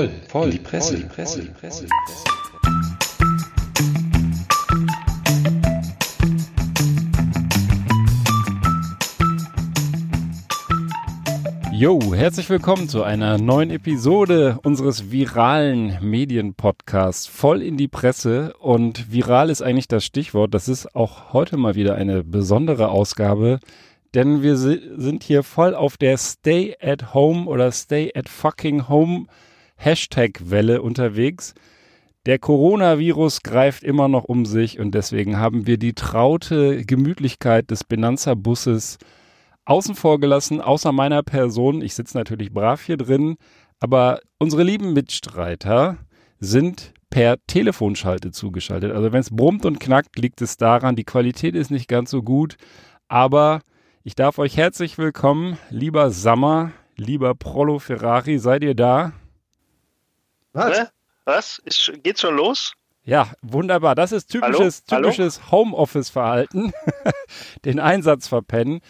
voll, voll, in die Presse, voll, die Presse, die Presse. Die Presse. Jo, herzlich willkommen zu einer neuen Episode unseres viralen Medienpodcasts voll in die Presse und viral ist eigentlich das Stichwort. Das ist auch heute mal wieder eine besondere Ausgabe, denn wir sind hier voll auf der Stay at Home oder Stay at fucking Home Hashtag-Welle unterwegs. Der Coronavirus greift immer noch um sich und deswegen haben wir die traute Gemütlichkeit des Benanza-Busses außen vor gelassen, außer meiner Person. Ich sitze natürlich brav hier drin, aber unsere lieben Mitstreiter sind per Telefonschalte zugeschaltet. Also wenn es brummt und knackt, liegt es daran, die Qualität ist nicht ganz so gut, aber ich darf euch herzlich willkommen, lieber Sammer, lieber Prollo Ferrari, seid ihr da? Was? Was? Ist, geht's schon los? Ja, wunderbar. Das ist typisches, Hallo? typisches Homeoffice-Verhalten. Den Einsatz verpennen.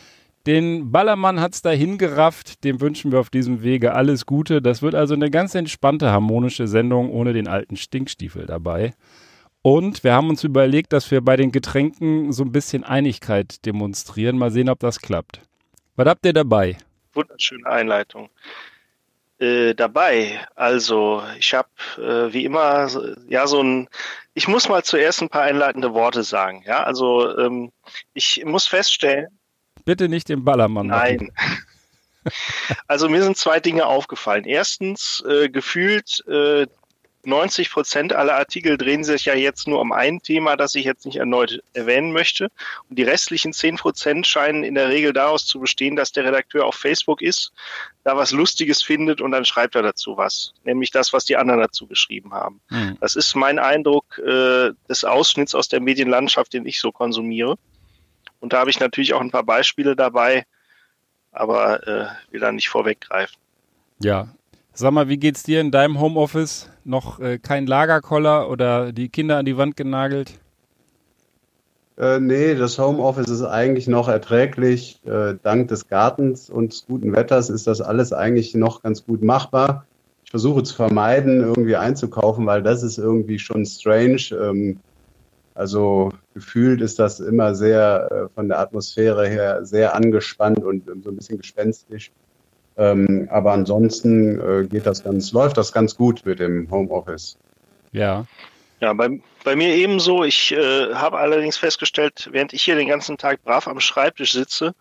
Den Ballermann hat's dahin gerafft. Dem wünschen wir auf diesem Wege alles Gute. Das wird also eine ganz entspannte, harmonische Sendung ohne den alten Stinkstiefel dabei. Und wir haben uns überlegt, dass wir bei den Getränken so ein bisschen Einigkeit demonstrieren. Mal sehen, ob das klappt. Was habt ihr dabei? Wunderschöne Einleitung. Äh, dabei, also ich habe äh, wie immer ja so ein, ich muss mal zuerst ein paar einleitende Worte sagen. Ja, also ähm, ich muss feststellen. Bitte nicht den Ballermann. Nein. Also mir sind zwei Dinge aufgefallen. Erstens, äh, gefühlt äh, 90 Prozent aller Artikel drehen sich ja jetzt nur um ein Thema, das ich jetzt nicht erneut erwähnen möchte. Und die restlichen 10 Prozent scheinen in der Regel daraus zu bestehen, dass der Redakteur auf Facebook ist, da was Lustiges findet und dann schreibt er dazu was. Nämlich das, was die anderen dazu geschrieben haben. Mhm. Das ist mein Eindruck äh, des Ausschnitts aus der Medienlandschaft, den ich so konsumiere. Und da habe ich natürlich auch ein paar Beispiele dabei, aber äh, will da nicht vorweggreifen. Ja, Sag mal, wie geht's dir in deinem Homeoffice? Noch äh, kein Lagerkoller oder die Kinder an die Wand genagelt? Äh, nee, das Homeoffice ist eigentlich noch erträglich. Äh, dank des Gartens und des guten Wetters ist das alles eigentlich noch ganz gut machbar. Ich versuche zu vermeiden, irgendwie einzukaufen, weil das ist irgendwie schon strange. Ähm, also gefühlt ist das immer sehr äh, von der Atmosphäre her sehr angespannt und so ein bisschen gespenstisch. Ähm, aber ansonsten äh, geht das ganz, läuft das ganz gut mit dem Homeoffice. Ja. Ja, bei, bei mir ebenso. Ich äh, habe allerdings festgestellt, während ich hier den ganzen Tag brav am Schreibtisch sitze,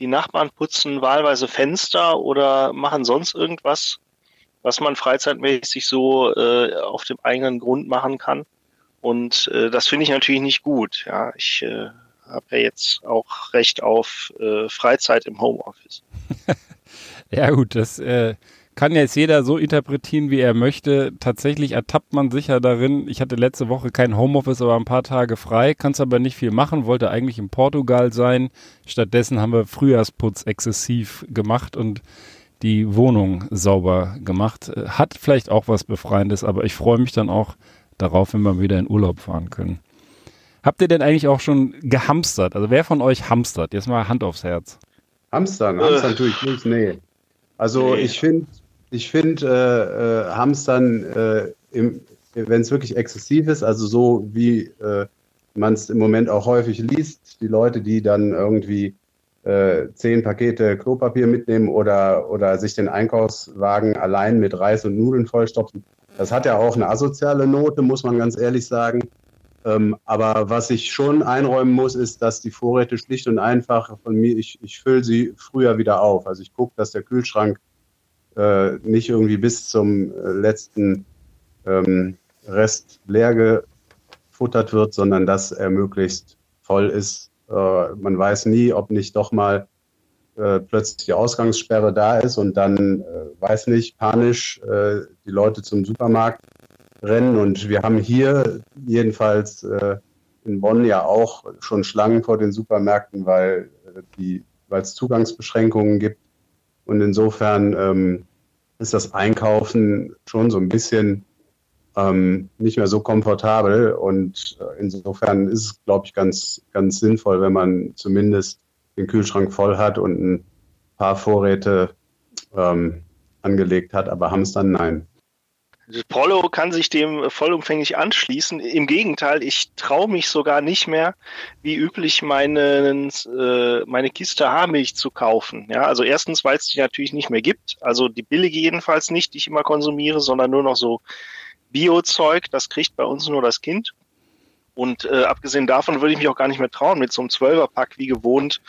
die Nachbarn putzen wahlweise Fenster oder machen sonst irgendwas, was man freizeitmäßig so äh, auf dem eigenen Grund machen kann. Und äh, das finde ich natürlich nicht gut. Ja, ich äh, habe ja jetzt auch Recht auf äh, Freizeit im Homeoffice. Ja gut, das äh, kann jetzt jeder so interpretieren, wie er möchte. Tatsächlich ertappt man sich ja darin. Ich hatte letzte Woche kein Homeoffice, aber ein paar Tage frei, kannst aber nicht viel machen, wollte eigentlich in Portugal sein. Stattdessen haben wir Frühjahrsputz exzessiv gemacht und die Wohnung sauber gemacht. Hat vielleicht auch was Befreiendes, aber ich freue mich dann auch darauf, wenn wir wieder in Urlaub fahren können. Habt ihr denn eigentlich auch schon gehamstert? Also wer von euch hamstert? Jetzt mal Hand aufs Herz. Hamstern, Hamstern äh. tue ich nicht, nee. Also ich finde, ich finde äh, äh, Hamstern, äh, wenn es wirklich exzessiv ist, also so wie äh, man es im Moment auch häufig liest, die Leute, die dann irgendwie äh, zehn Pakete Klopapier mitnehmen oder, oder sich den Einkaufswagen allein mit Reis und Nudeln vollstopfen, das hat ja auch eine asoziale Note, muss man ganz ehrlich sagen. Ähm, aber was ich schon einräumen muss, ist, dass die Vorräte schlicht und einfach von mir, ich, ich fülle sie früher wieder auf. Also ich gucke, dass der Kühlschrank äh, nicht irgendwie bis zum äh, letzten ähm, Rest leer gefuttert wird, sondern dass er möglichst voll ist. Äh, man weiß nie, ob nicht doch mal äh, plötzlich die Ausgangssperre da ist und dann, äh, weiß nicht, panisch äh, die Leute zum Supermarkt rennen. Und wir haben hier jedenfalls äh, in Bonn ja auch schon Schlangen vor den Supermärkten, weil äh, es Zugangsbeschränkungen gibt. Und insofern ähm, ist das Einkaufen schon so ein bisschen ähm, nicht mehr so komfortabel. Und äh, insofern ist es, glaube ich, ganz, ganz sinnvoll, wenn man zumindest den Kühlschrank voll hat und ein paar Vorräte ähm, angelegt hat, aber Hamstern nein. Prollo kann sich dem vollumfänglich anschließen. Im Gegenteil, ich traue mich sogar nicht mehr, wie üblich, meine, äh, meine Kiste Haarmilch zu kaufen. Ja, also erstens, weil es die natürlich nicht mehr gibt. Also die billige jedenfalls nicht, die ich immer konsumiere, sondern nur noch so Bio-Zeug. Das kriegt bei uns nur das Kind. Und äh, abgesehen davon würde ich mich auch gar nicht mehr trauen, mit so einem Zwölferpack wie gewohnt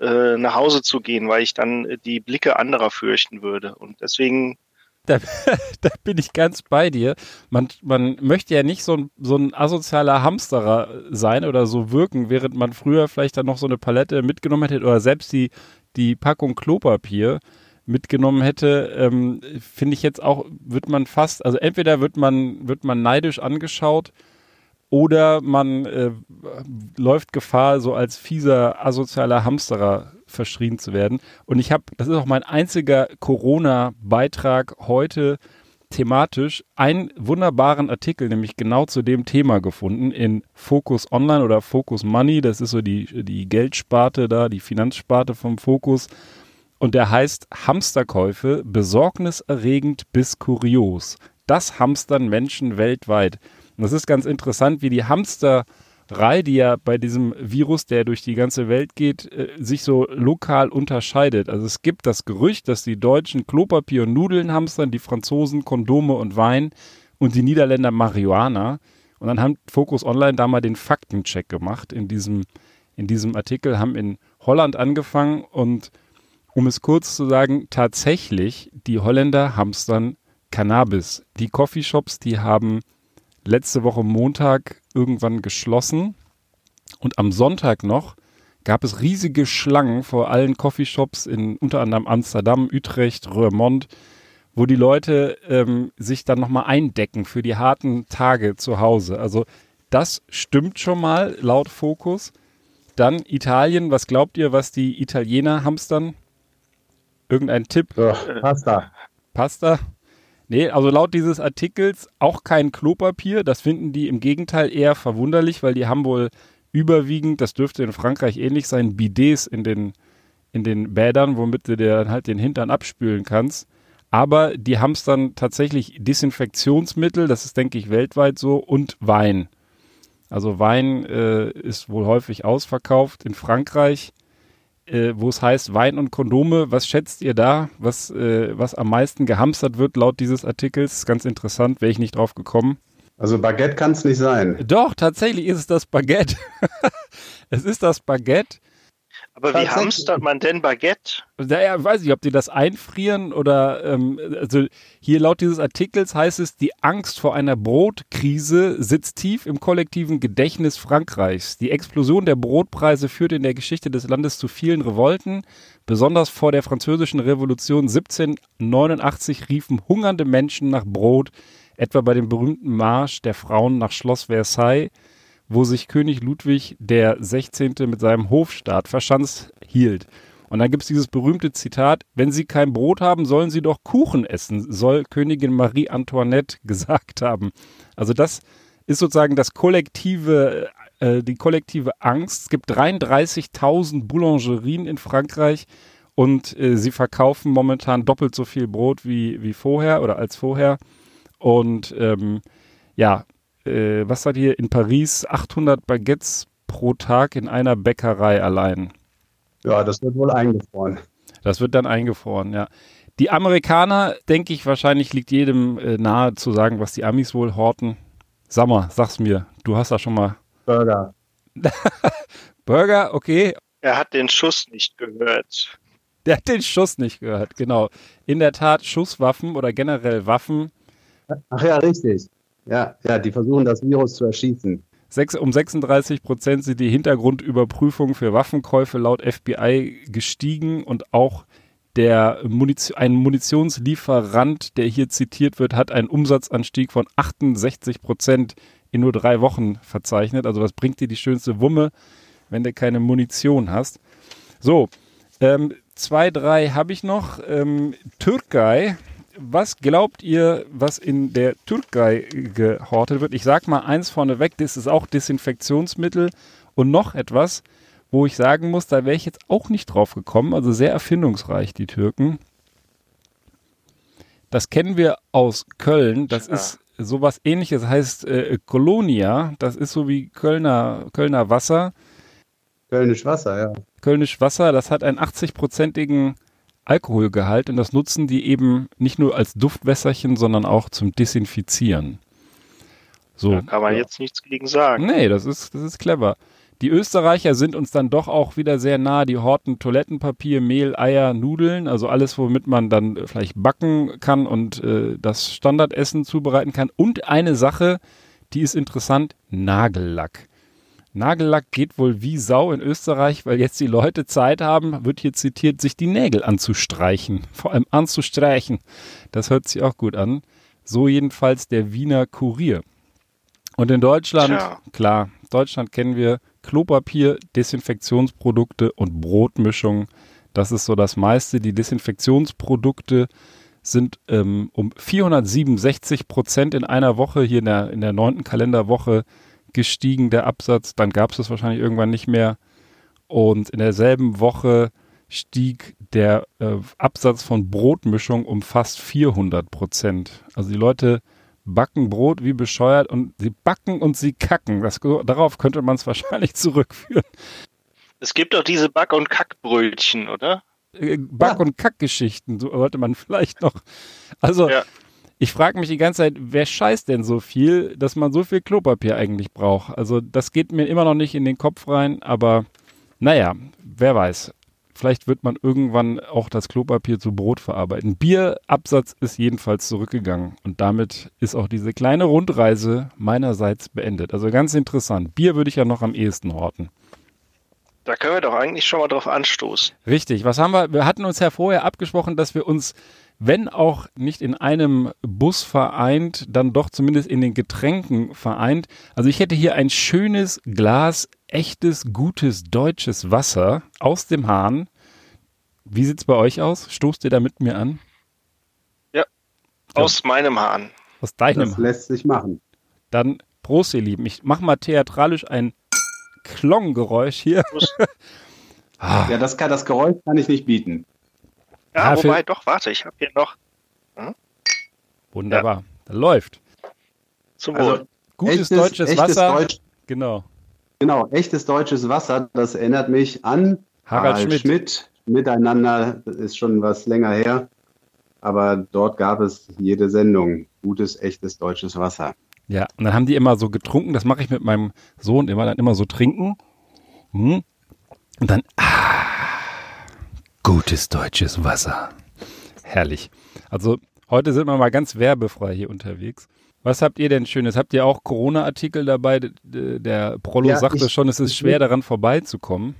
äh, nach Hause zu gehen, weil ich dann die Blicke anderer fürchten würde. Und deswegen da, da, bin ich ganz bei dir. Man, man möchte ja nicht so ein, so ein asozialer Hamsterer sein oder so wirken, während man früher vielleicht dann noch so eine Palette mitgenommen hätte oder selbst die, die Packung Klopapier mitgenommen hätte, ähm, finde ich jetzt auch, wird man fast, also entweder wird man, wird man neidisch angeschaut oder man äh, läuft Gefahr, so als fieser, asozialer Hamsterer verschrien zu werden. Und ich habe, das ist auch mein einziger Corona-Beitrag heute thematisch, einen wunderbaren Artikel, nämlich genau zu dem Thema gefunden in Focus Online oder Focus Money. Das ist so die, die Geldsparte da, die Finanzsparte vom Focus. Und der heißt Hamsterkäufe, besorgniserregend bis kurios. Das hamstern Menschen weltweit. Und das ist ganz interessant, wie die Hamster Rei, die ja bei diesem Virus, der durch die ganze Welt geht, äh, sich so lokal unterscheidet. Also es gibt das Gerücht, dass die Deutschen Klopapier und Nudeln hamstern, die Franzosen Kondome und Wein und die Niederländer Marihuana. Und dann haben Focus Online da mal den Faktencheck gemacht in diesem, in diesem Artikel, haben in Holland angefangen und um es kurz zu sagen, tatsächlich, die Holländer hamstern Cannabis. Die Coffeeshops, die haben letzte Woche Montag irgendwann geschlossen und am Sonntag noch gab es riesige Schlangen vor allen Coffeeshops in unter anderem Amsterdam, Utrecht, Roermond, wo die Leute ähm, sich dann nochmal eindecken für die harten Tage zu Hause. Also das stimmt schon mal laut Fokus. Dann Italien, was glaubt ihr, was die Italiener hamstern? Irgendein Tipp? So, Pasta. Pasta? Nee, also laut dieses Artikels auch kein Klopapier. Das finden die im Gegenteil eher verwunderlich, weil die haben wohl überwiegend, das dürfte in Frankreich ähnlich sein, Bidets in den, in den Bädern, womit du dir dann halt den Hintern abspülen kannst. Aber die haben es dann tatsächlich Desinfektionsmittel, das ist, denke ich, weltweit so, und Wein. Also Wein äh, ist wohl häufig ausverkauft in Frankreich äh, wo es heißt Wein und Kondome. Was schätzt ihr da, was, äh, was am meisten gehamstert wird laut dieses Artikels? Ganz interessant, wäre ich nicht drauf gekommen. Also Baguette kann es nicht sein. Doch, tatsächlich ist es das Baguette. es ist das Baguette. Aber wie hamstert man denn Baguette? Naja, weiß ich, ob die das einfrieren oder, ähm, also hier laut dieses Artikels heißt es, die Angst vor einer Brotkrise sitzt tief im kollektiven Gedächtnis Frankreichs. Die Explosion der Brotpreise führt in der Geschichte des Landes zu vielen Revolten. Besonders vor der französischen Revolution 1789 riefen hungernde Menschen nach Brot, etwa bei dem berühmten Marsch der Frauen nach Schloss Versailles wo sich König Ludwig der 16. mit seinem Hofstaat verschanzt hielt. Und dann gibt es dieses berühmte Zitat, wenn Sie kein Brot haben, sollen Sie doch Kuchen essen, soll Königin Marie Antoinette gesagt haben. Also das ist sozusagen das kollektive, äh, die kollektive Angst. Es gibt 33.000 Boulangerien in Frankreich und äh, sie verkaufen momentan doppelt so viel Brot wie, wie vorher oder als vorher. Und ähm, ja, äh, was hat hier in Paris 800 Baguettes pro Tag in einer Bäckerei allein. Ja, das wird wohl eingefroren. Das wird dann eingefroren, ja. Die Amerikaner, denke ich, wahrscheinlich liegt jedem äh, nahe zu sagen, was die Amis wohl horten. Sag mal, sag's mir, du hast da schon mal. Burger. Burger, okay. Er hat den Schuss nicht gehört. Der hat den Schuss nicht gehört, genau. In der Tat, Schusswaffen oder generell Waffen. Ach ja, richtig. Ja, ja, die versuchen das Virus zu erschießen. Sechs, um 36 Prozent sind die Hintergrundüberprüfungen für Waffenkäufe laut FBI gestiegen und auch der Munition, ein Munitionslieferant, der hier zitiert wird, hat einen Umsatzanstieg von 68 Prozent in nur drei Wochen verzeichnet. Also was bringt dir die schönste Wumme, wenn du keine Munition hast? So, ähm, zwei, drei habe ich noch. Ähm, Türkei was glaubt ihr, was in der Türkei gehortet wird? Ich sag mal eins vorneweg, das ist auch Desinfektionsmittel und noch etwas, wo ich sagen muss, da wäre ich jetzt auch nicht drauf gekommen, also sehr erfindungsreich, die Türken. Das kennen wir aus Köln. Das ja. ist sowas ähnliches, heißt äh, Colonia. Das ist so wie Kölner, Kölner Wasser. Kölnisch Wasser, ja. Kölnisch Wasser, das hat einen 80-prozentigen Alkoholgehalt und das nutzen die eben nicht nur als Duftwässerchen, sondern auch zum Desinfizieren. So. Da kann man jetzt nichts gegen sagen. Nee, das ist, das ist clever. Die Österreicher sind uns dann doch auch wieder sehr nah. Die horten Toilettenpapier, Mehl, Eier, Nudeln, also alles, womit man dann vielleicht backen kann und äh, das Standardessen zubereiten kann. Und eine Sache, die ist interessant, Nagellack. Nagellack geht wohl wie Sau in Österreich, weil jetzt die Leute Zeit haben, wird hier zitiert, sich die Nägel anzustreichen. Vor allem anzustreichen. Das hört sich auch gut an. So jedenfalls der Wiener Kurier. Und in Deutschland, Tja. klar, Deutschland kennen wir Klopapier, Desinfektionsprodukte und Brotmischung. Das ist so das meiste. Die Desinfektionsprodukte sind ähm, um 467 Prozent in einer Woche, hier in der, in der neunten Kalenderwoche gestiegen, der Absatz. Dann gab es das wahrscheinlich irgendwann nicht mehr. Und in derselben Woche stieg der äh, Absatz von Brotmischung um fast 400 Prozent. Also die Leute backen Brot wie bescheuert und sie backen und sie kacken. Das, darauf könnte man es wahrscheinlich zurückführen. Es gibt doch diese Back- und Kackbrötchen, oder? Äh, Back- ja. und Kackgeschichten, so sollte man vielleicht noch. Also, ja. Ich frage mich die ganze Zeit, wer scheißt denn so viel, dass man so viel Klopapier eigentlich braucht? Also, das geht mir immer noch nicht in den Kopf rein, aber naja, wer weiß. Vielleicht wird man irgendwann auch das Klopapier zu Brot verarbeiten. Bierabsatz ist jedenfalls zurückgegangen und damit ist auch diese kleine Rundreise meinerseits beendet. Also ganz interessant. Bier würde ich ja noch am ehesten horten. Da können wir doch eigentlich schon mal drauf anstoßen. Richtig. Was haben wir? Wir hatten uns ja vorher abgesprochen, dass wir uns, wenn auch nicht in einem Bus vereint, dann doch zumindest in den Getränken vereint. Also ich hätte hier ein schönes Glas echtes, gutes deutsches Wasser aus dem Hahn. Wie sieht es bei euch aus? Stoßt ihr da mit mir an? Ja, aus ja. meinem Hahn. Aus deinem Das lässt sich machen. Dann Prost, ihr Lieben. Ich mache mal theatralisch ein Klonggeräusch hier. Ah. ja, das, kann, das Geräusch kann ich nicht bieten. Ja, ja wobei, doch, warte, ich habe hier noch. Hm? Wunderbar, ja. da läuft. Zum Wohl. Also, gutes echtes, deutsches Wasser. Deutsch, genau. Genau, echtes deutsches Wasser, das erinnert mich an Harald, Harald Schmidt. Schmidt. Miteinander, ist schon was länger her, aber dort gab es jede Sendung. Gutes, echtes deutsches Wasser. Ja, und dann haben die immer so getrunken, das mache ich mit meinem Sohn immer, dann immer so trinken. Hm. Und dann, ah, gutes deutsches Wasser. Herrlich. Also heute sind wir mal ganz werbefrei hier unterwegs. Was habt ihr denn Schönes? Habt ihr auch Corona-Artikel dabei? Der Prollo ja, sagte ich, schon, es ist schwer daran vorbeizukommen.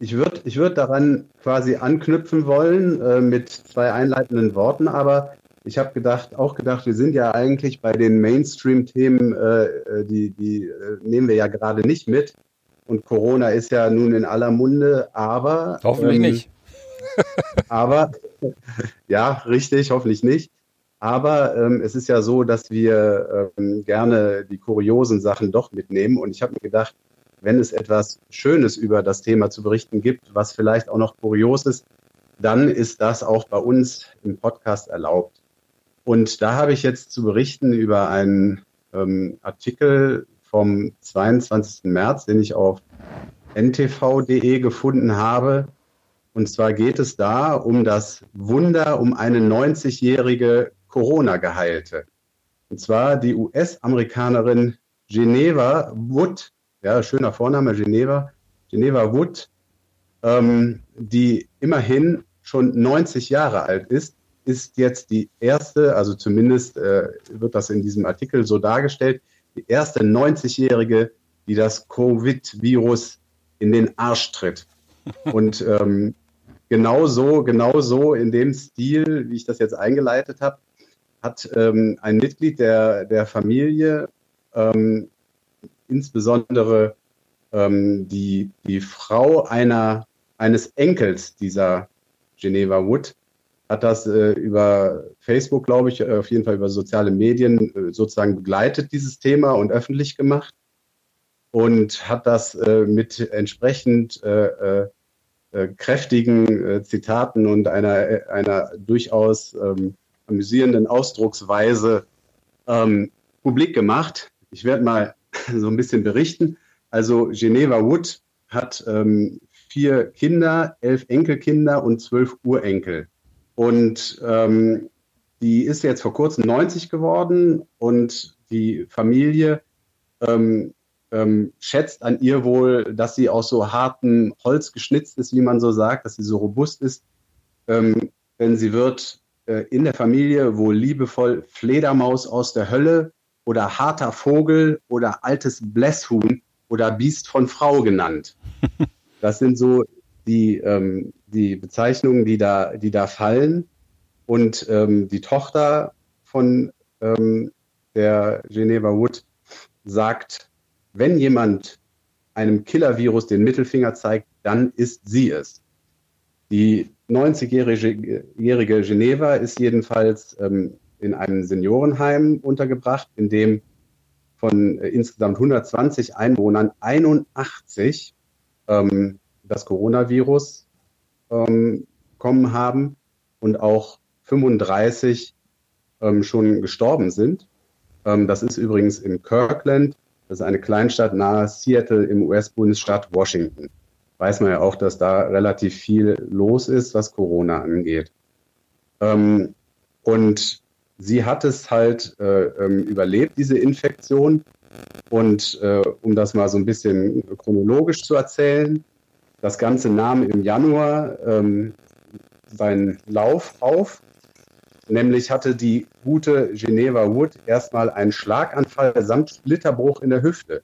Ich würde ich würd daran quasi anknüpfen wollen äh, mit zwei einleitenden Worten, aber ich habe gedacht, auch gedacht, wir sind ja eigentlich bei den Mainstream-Themen, äh, äh die, die äh, nehmen wir ja gerade nicht mit. Und Corona ist ja nun in aller Munde, aber. Hoffentlich ähm, nicht. aber, ja, richtig, hoffentlich nicht. Aber ähm, es ist ja so, dass wir ähm, gerne die kuriosen Sachen doch mitnehmen. Und ich habe mir gedacht, wenn es etwas Schönes über das Thema zu berichten gibt, was vielleicht auch noch kurios ist, dann ist das auch bei uns im Podcast erlaubt. Und da habe ich jetzt zu berichten über einen ähm, Artikel vom 22. März, den ich auf ntv.de gefunden habe. Und zwar geht es da um das Wunder um eine 90-jährige Corona-Geheilte. Und zwar die US-Amerikanerin Geneva Wood, ja, schöner Vorname, Geneva, Geneva Wood, ähm, die immerhin schon 90 Jahre alt ist, ist jetzt die erste, also zumindest äh, wird das in diesem Artikel so dargestellt, die erste 90-Jährige, die das Covid-Virus in den Arsch tritt. Und ähm, genau so, genau so in dem Stil, wie ich das jetzt eingeleitet habe, hat ähm, ein Mitglied der, der Familie, ähm, insbesondere ähm, die, die Frau einer, eines Enkels dieser Geneva Wood, hat das äh, über Facebook, glaube ich, auf jeden Fall über soziale Medien äh, sozusagen begleitet, dieses Thema und öffentlich gemacht und hat das äh, mit entsprechend äh, äh, äh, kräftigen Zitaten und einer, einer durchaus ähm, amüsierenden Ausdrucksweise ähm, publik gemacht. Ich werde mal so ein bisschen berichten. Also Geneva Wood hat ähm, vier Kinder, elf Enkelkinder und zwölf Urenkel. Und ähm, die ist jetzt vor kurzem 90 geworden und die Familie ähm, ähm, schätzt an ihr wohl, dass sie aus so hartem Holz geschnitzt ist, wie man so sagt, dass sie so robust ist. Ähm, denn sie wird äh, in der Familie wohl liebevoll Fledermaus aus der Hölle oder harter Vogel oder altes Blässhuhn oder Biest von Frau genannt. Das sind so die, ähm, die Bezeichnungen, die da, die da fallen. Und ähm, die Tochter von ähm, der Geneva Wood sagt, wenn jemand einem Killer-Virus den Mittelfinger zeigt, dann ist sie es. Die 90-jährige Geneva ist jedenfalls ähm, in einem Seniorenheim untergebracht, in dem von äh, insgesamt 120 Einwohnern 81 ähm, das Coronavirus ähm, kommen haben und auch 35 ähm, schon gestorben sind. Ähm, das ist übrigens in Kirkland, das ist eine Kleinstadt nahe Seattle im US-Bundesstaat Washington. Weiß man ja auch, dass da relativ viel los ist, was Corona angeht. Ähm, und sie hat es halt äh, ähm, überlebt, diese Infektion. Und äh, um das mal so ein bisschen chronologisch zu erzählen, das Ganze nahm im Januar ähm, seinen Lauf auf. Nämlich hatte die gute Geneva Wood erstmal einen Schlaganfall samt Splitterbruch in der Hüfte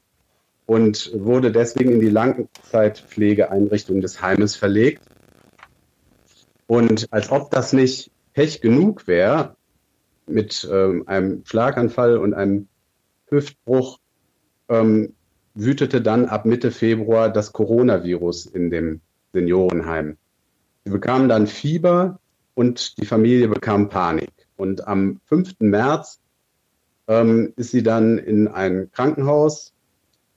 und wurde deswegen in die Langzeitpflegeeinrichtung des Heimes verlegt. Und als ob das nicht Pech genug wäre, mit ähm, einem Schlaganfall und einem Hüftbruch ähm, wütete dann ab Mitte Februar das Coronavirus in dem Seniorenheim. Sie bekamen dann Fieber und die Familie bekam Panik. Und am 5. März ähm, ist sie dann in ein Krankenhaus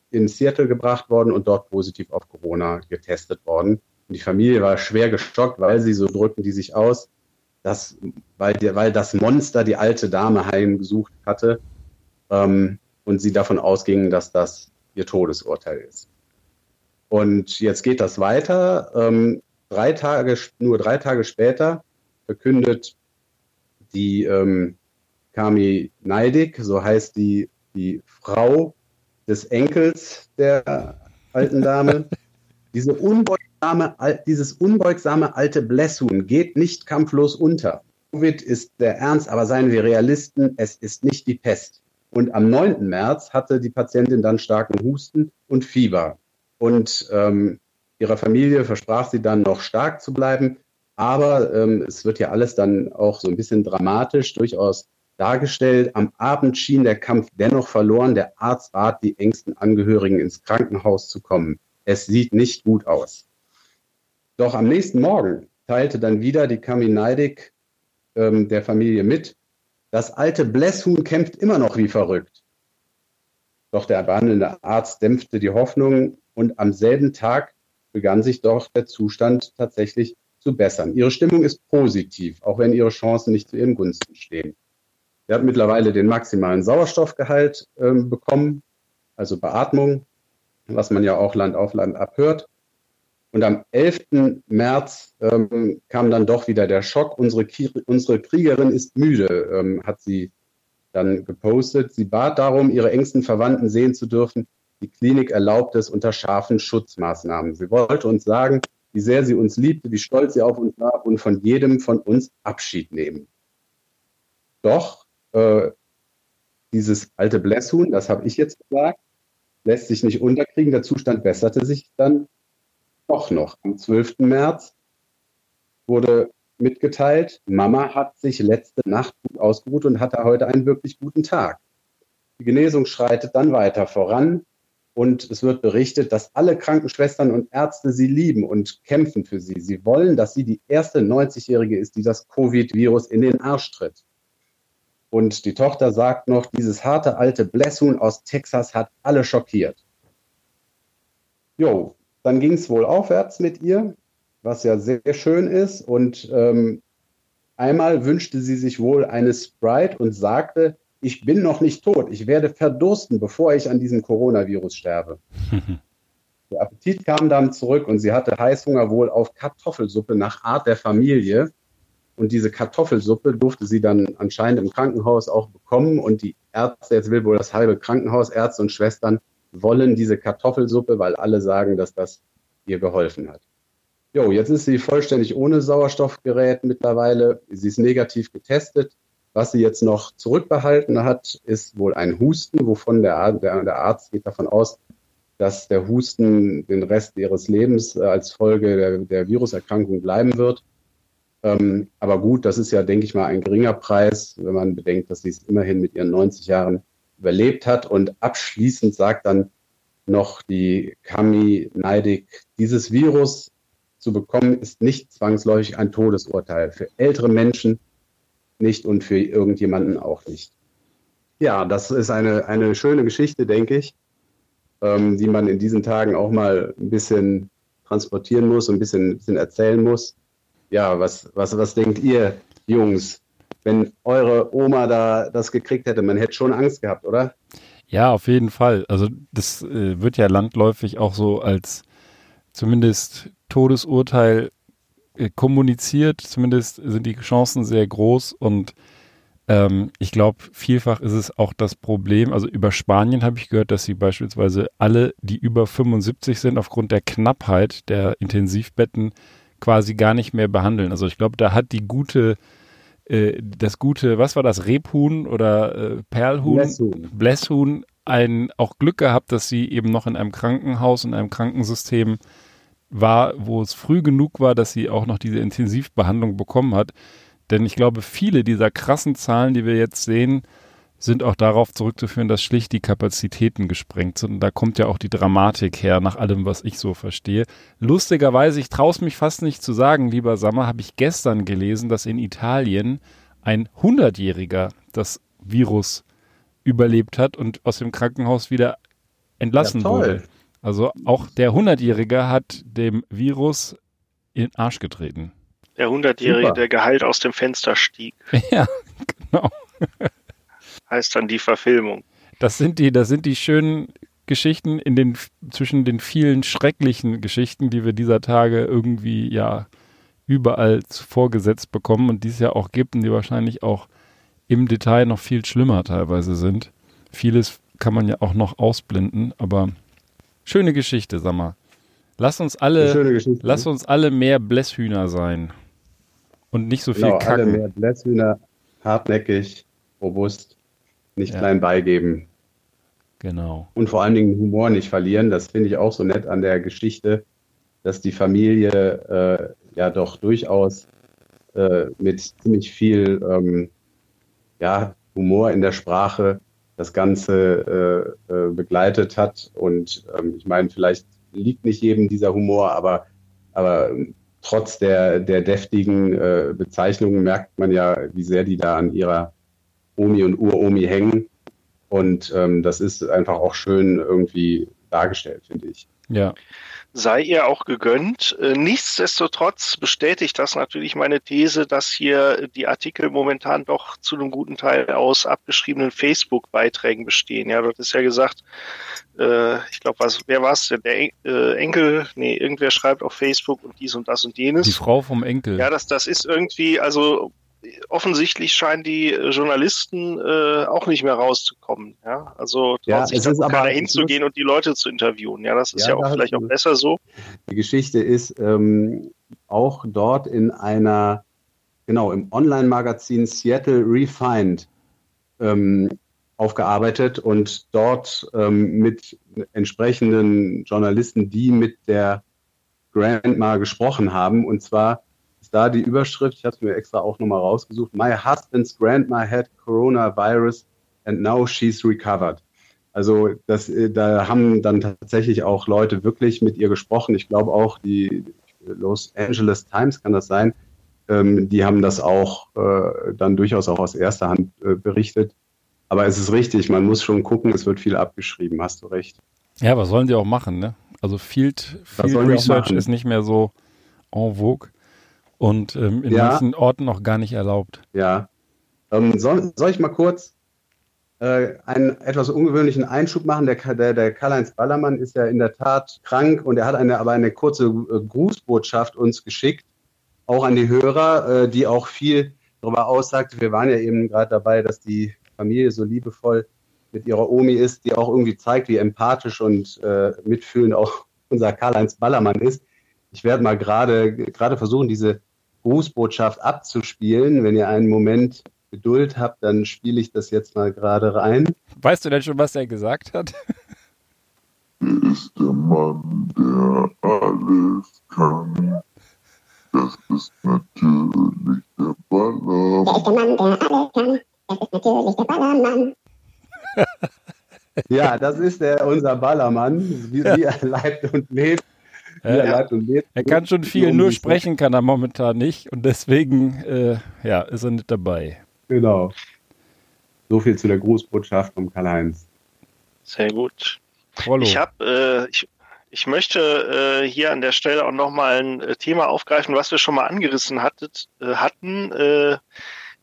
in Seattle gebracht worden und dort positiv auf Corona getestet worden. Und die Familie war schwer geschockt, weil sie, so drücken die sich aus, dass, weil, die, weil das Monster die alte Dame heimgesucht hatte ähm, und sie davon ausgingen, dass das ihr Todesurteil ist. Und jetzt geht das weiter. Ähm, drei Tage, nur drei Tage später verkündet die ähm, Kami Neidig, so heißt die, die Frau des Enkels der alten Dame, diese unbeugsame, dieses unbeugsame alte Blesshuhn geht nicht kampflos unter. Covid ist der Ernst, aber seien wir Realisten, es ist nicht die Pest. Und am 9. März hatte die Patientin dann starken Husten und Fieber. Und ähm, ihrer Familie versprach sie dann noch stark zu bleiben. Aber ähm, es wird ja alles dann auch so ein bisschen dramatisch durchaus dargestellt. Am Abend schien der Kampf dennoch verloren. Der Arzt bat die engsten Angehörigen ins Krankenhaus zu kommen. Es sieht nicht gut aus. Doch am nächsten Morgen teilte dann wieder die Kaminaidik ähm, der Familie mit, das alte Blässhuhn kämpft immer noch wie verrückt. Doch der behandelnde Arzt dämpfte die Hoffnung und am selben Tag begann sich doch der Zustand tatsächlich zu bessern. Ihre Stimmung ist positiv, auch wenn ihre Chancen nicht zu ihren Gunsten stehen. Sie hat mittlerweile den maximalen Sauerstoffgehalt äh, bekommen, also Beatmung, was man ja auch Land auf Land abhört. Und am 11. März ähm, kam dann doch wieder der Schock. Unsere, unsere Kriegerin ist müde, ähm, hat sie dann gepostet. Sie bat darum, ihre engsten Verwandten sehen zu dürfen. Die Klinik erlaubt es unter scharfen Schutzmaßnahmen. Sie wollte uns sagen, wie sehr sie uns liebte, wie stolz sie auf uns war und von jedem von uns Abschied nehmen. Doch äh, dieses alte Blässhuhn, das habe ich jetzt gesagt, lässt sich nicht unterkriegen. Der Zustand besserte sich dann doch noch. Am 12. März wurde mitgeteilt, Mama hat sich letzte Nacht gut ausgeruht und hatte heute einen wirklich guten Tag. Die Genesung schreitet dann weiter voran und es wird berichtet, dass alle Krankenschwestern und Ärzte sie lieben und kämpfen für sie. Sie wollen, dass sie die erste 90-Jährige ist, die das Covid-Virus in den Arsch tritt. Und die Tochter sagt noch, dieses harte alte Blesshuhn aus Texas hat alle schockiert. Jo, dann ging es wohl aufwärts mit ihr, was ja sehr schön ist. Und ähm, einmal wünschte sie sich wohl eine Sprite und sagte, ich bin noch nicht tot, ich werde verdursten, bevor ich an diesem Coronavirus sterbe. der Appetit kam dann zurück und sie hatte Heißhunger wohl auf Kartoffelsuppe nach Art der Familie. Und diese Kartoffelsuppe durfte sie dann anscheinend im Krankenhaus auch bekommen. Und die Ärzte, jetzt will wohl das halbe Krankenhaus, Ärzte und Schwestern, wollen diese Kartoffelsuppe, weil alle sagen, dass das ihr geholfen hat. Jo, jetzt ist sie vollständig ohne Sauerstoffgerät mittlerweile. Sie ist negativ getestet. Was sie jetzt noch zurückbehalten hat, ist wohl ein Husten, wovon der, der, der Arzt geht davon aus, dass der Husten den Rest ihres Lebens äh, als Folge der, der Viruserkrankung bleiben wird. Ähm, aber gut, das ist ja, denke ich mal, ein geringer Preis, wenn man bedenkt, dass sie es immerhin mit ihren 90 Jahren überlebt hat. Und abschließend sagt dann noch die Kami Neidig, dieses Virus zu bekommen, ist nicht zwangsläufig ein Todesurteil. Für ältere Menschen nicht und für irgendjemanden auch nicht. Ja, das ist eine, eine schöne Geschichte, denke ich, ähm, die man in diesen Tagen auch mal ein bisschen transportieren muss, ein bisschen, ein bisschen erzählen muss. Ja, was, was, was denkt ihr, Jungs, wenn eure Oma da das gekriegt hätte? Man hätte schon Angst gehabt, oder? Ja, auf jeden Fall. Also das äh, wird ja landläufig auch so als zumindest Todesurteil äh, kommuniziert. Zumindest sind die Chancen sehr groß und ähm, ich glaube, vielfach ist es auch das Problem. Also über Spanien habe ich gehört, dass sie beispielsweise alle, die über 75 sind, aufgrund der Knappheit der Intensivbetten quasi gar nicht mehr behandeln. Also ich glaube, da hat die gute äh, das gute, was war das, Rebhuhn oder äh, Perlhuhn, Blässhuhn. Blässhuhn, ein auch Glück gehabt, dass sie eben noch in einem Krankenhaus, in einem Krankensystem war, wo es früh genug war, dass sie auch noch diese Intensivbehandlung bekommen hat. Denn ich glaube, viele dieser krassen Zahlen, die wir jetzt sehen, sind auch darauf zurückzuführen, dass schlicht die Kapazitäten gesprengt sind. Und da kommt ja auch die Dramatik her, nach allem, was ich so verstehe. Lustigerweise, ich traue es mich fast nicht zu sagen, lieber Sammer, habe ich gestern gelesen, dass in Italien ein 100-Jähriger das Virus überlebt hat und aus dem Krankenhaus wieder entlassen ja, wurde. Also auch der 100-Jährige hat dem Virus in den Arsch getreten. Der 100-Jährige, der geheilt aus dem Fenster stieg. Ja, genau heißt dann die Verfilmung. Das sind die, das sind die schönen Geschichten in den, zwischen den vielen schrecklichen Geschichten, die wir dieser Tage irgendwie ja überall vorgesetzt bekommen und die es ja auch gibt und die wahrscheinlich auch im Detail noch viel schlimmer teilweise sind. Vieles kann man ja auch noch ausblenden, aber schöne Geschichte, sag mal. Lass uns alle, lass uns alle mehr Blässhühner sein. Und nicht so viel genau, kacken. alle mehr Blässhühner, hartnäckig, robust nicht ja. klein beigeben. Genau. Und vor allen Dingen Humor nicht verlieren. Das finde ich auch so nett an der Geschichte, dass die Familie äh, ja doch durchaus äh, mit ziemlich viel ähm, ja, Humor in der Sprache das Ganze äh, äh begleitet hat. Und ähm, ich meine, vielleicht liegt nicht jedem dieser Humor, aber, aber trotz der, der deftigen äh, Bezeichnungen merkt man ja, wie sehr die da an ihrer Omi und Uromi hängen. Und ähm, das ist einfach auch schön irgendwie dargestellt, finde ich. Ja. Sei ihr auch gegönnt. Äh, nichtsdestotrotz bestätigt das natürlich meine These, dass hier die Artikel momentan doch zu einem guten Teil aus abgeschriebenen Facebook-Beiträgen bestehen. Ja, dort ist ja gesagt, äh, ich glaube, was, wer war es? Der äh, Enkel, nee, irgendwer schreibt auf Facebook und dies und das und jenes. Die Frau vom Enkel. Ja, das, das ist irgendwie, also offensichtlich scheinen die äh, Journalisten äh, auch nicht mehr rauszukommen. Ja, also ja, sich da keiner hinzugehen und die Leute zu interviewen. Ja, das ist ja, ja auch vielleicht auch besser so. Die Geschichte ist ähm, auch dort in einer, genau, im Online-Magazin Seattle Refined ähm, aufgearbeitet und dort ähm, mit entsprechenden Journalisten, die mit der Grandma gesprochen haben. Und zwar ist da die Überschrift, ich habe es mir extra auch nochmal rausgesucht, My husband's grandma had coronavirus and now she's recovered. Also das, äh, da haben dann tatsächlich auch Leute wirklich mit ihr gesprochen. Ich glaube auch die Los Angeles Times kann das sein. Ähm, die haben das auch äh, dann durchaus auch aus erster Hand äh, berichtet. Aber es ist richtig, man muss schon gucken, es wird viel abgeschrieben, hast du recht. Ja, was sollen die auch machen, ne? Also Field, Field Research ist nicht mehr so en vogue. Und ähm, in ja. manchen Orten noch gar nicht erlaubt. Ja. Ähm, soll, soll, ich mal kurz äh, einen etwas ungewöhnlichen Einschub machen? Der, der, der Karl-Heinz Ballermann ist ja in der Tat krank und er hat eine, aber eine kurze äh, Grußbotschaft uns geschickt, auch an die Hörer, äh, die auch viel darüber aussagt. Wir waren ja eben gerade dabei, dass die Familie so liebevoll mit ihrer Omi ist, die auch irgendwie zeigt, wie empathisch und äh, mitfühlend auch unser Karl-Heinz Ballermann ist. Ich werde mal gerade gerade versuchen, diese Grußbotschaft abzuspielen. Wenn ihr einen Moment Geduld habt, dann spiele ich das jetzt mal gerade rein. Weißt du denn schon, was er gesagt hat? Er ist der Mann, der alles kann. Das ist natürlich der Ballermann. Der ist der Mann, der alles kann. Das ist natürlich der Ballermann. ja, das ist der, unser Ballermann, wie, wie er leibt und lebt. Er, und lebt. Er kann schon viel, nur sprechen kann er momentan nicht und deswegen äh, ja, ist er nicht dabei. Genau. So viel zu der Grußbotschaft vom Karl-Heinz. Sehr gut. Hallo. Ich habe, äh, ich, ich möchte äh, hier an der Stelle auch nochmal ein äh, Thema aufgreifen, was wir schon mal angerissen hattet, äh, hatten.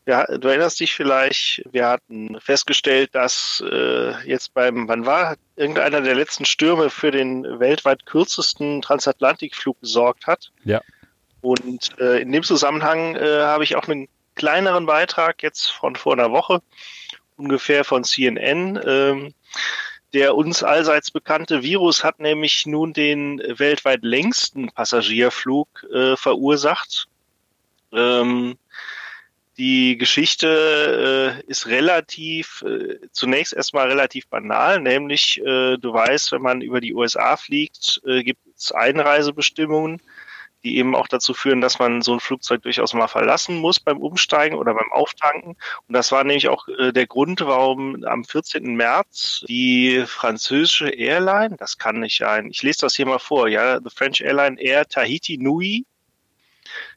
Ja, du erinnerst dich vielleicht, wir hatten festgestellt, dass äh, jetzt beim, wann war irgendeiner der letzten Stürme für den weltweit kürzesten Transatlantikflug gesorgt hat. Ja. Und äh, in dem Zusammenhang äh, habe ich auch einen kleineren Beitrag jetzt von vor einer Woche, ungefähr von CNN. Ähm, der uns allseits bekannte Virus hat nämlich nun den weltweit längsten Passagierflug äh, verursacht. Ähm, die Geschichte äh, ist relativ, äh, zunächst erstmal relativ banal, nämlich äh, du weißt, wenn man über die USA fliegt, äh, gibt es Einreisebestimmungen, die eben auch dazu führen, dass man so ein Flugzeug durchaus mal verlassen muss beim Umsteigen oder beim Auftanken. Und das war nämlich auch äh, der Grund, warum am 14. März die französische Airline, das kann nicht ein, ich lese das hier mal vor, ja, the French Airline Air Tahiti Nui.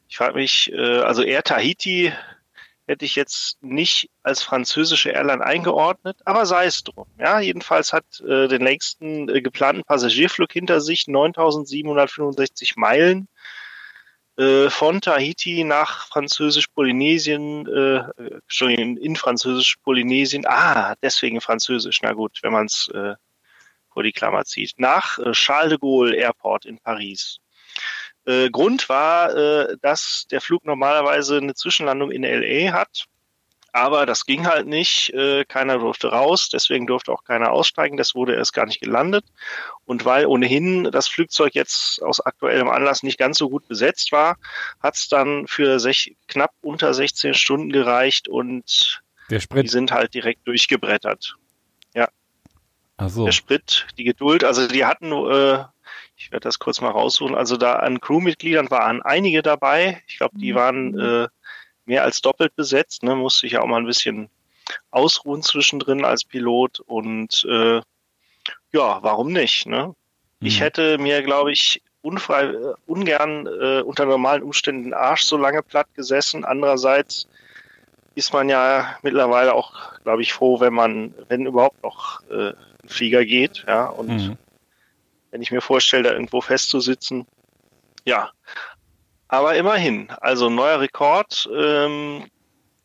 Ich frage mich, äh, also Air Tahiti hätte ich jetzt nicht als französische Airline eingeordnet, aber sei es drum. Ja, jedenfalls hat äh, den längsten äh, geplanten Passagierflug hinter sich 9765 Meilen äh, von Tahiti nach Französisch-Polynesien, äh, Entschuldigung, in Französisch-Polynesien. Ah, deswegen Französisch. Na gut, wenn man es äh, vor die Klammer zieht. Nach äh, Charles de Gaulle Airport in Paris. Äh, Grund war, äh, dass der Flug normalerweise eine Zwischenlandung in LA hat. Aber das ging halt nicht. Äh, keiner durfte raus, deswegen durfte auch keiner aussteigen. Das wurde erst gar nicht gelandet. Und weil ohnehin das Flugzeug jetzt aus aktuellem Anlass nicht ganz so gut besetzt war, hat es dann für sech, knapp unter 16 Stunden gereicht und die sind halt direkt durchgebrettert. Ja. Ach so. Der Sprit, die Geduld, also die hatten äh, ich werde das kurz mal raussuchen. Also da an Crewmitgliedern waren einige dabei. Ich glaube, die mhm. waren äh, mehr als doppelt besetzt. Ne? Musste ich ja auch mal ein bisschen ausruhen zwischendrin als Pilot. Und äh, ja, warum nicht? Ne? Mhm. Ich hätte mir, glaube ich, unfrei, äh, ungern äh, unter normalen Umständen den Arsch so lange platt gesessen. Andererseits ist man ja mittlerweile auch, glaube ich, froh, wenn man, wenn überhaupt noch äh, ein Flieger geht, ja, und mhm wenn ich mir vorstelle, da irgendwo festzusitzen. Ja, aber immerhin, also neuer Rekord. Ähm,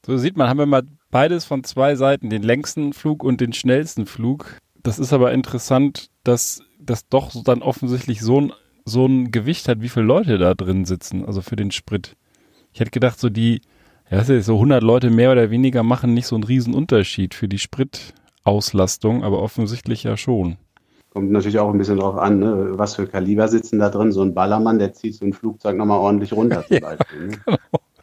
so sieht man, haben wir mal beides von zwei Seiten, den längsten Flug und den schnellsten Flug. Das ist aber interessant, dass das doch dann offensichtlich so ein, so ein Gewicht hat, wie viele Leute da drin sitzen, also für den Sprit. Ich hätte gedacht, so die, ja, so 100 Leute mehr oder weniger machen nicht so einen riesen Unterschied für die Spritauslastung, aber offensichtlich ja schon. Kommt natürlich auch ein bisschen drauf an, ne? was für Kaliber sitzen da drin. So ein Ballermann, der zieht so ein Flugzeug nochmal ordentlich runter zum Beispiel. Ne? Genau.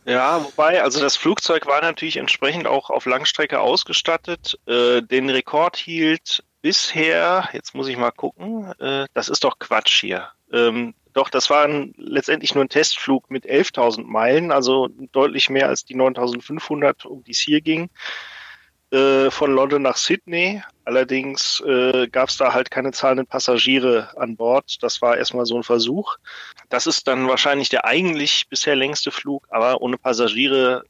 Ja, wobei, also das Flugzeug war natürlich entsprechend auch auf Langstrecke ausgestattet. Äh, den Rekord hielt bisher, jetzt muss ich mal gucken, äh, das ist doch Quatsch hier. Ähm, doch, das war ein, letztendlich nur ein Testflug mit 11.000 Meilen, also deutlich mehr als die 9.500, um die es hier ging. Äh, von London nach Sydney. Allerdings äh, gab es da halt keine zahlenden Passagiere an Bord. Das war erstmal so ein Versuch. Das ist dann wahrscheinlich der eigentlich bisher längste Flug, aber ohne Passagiere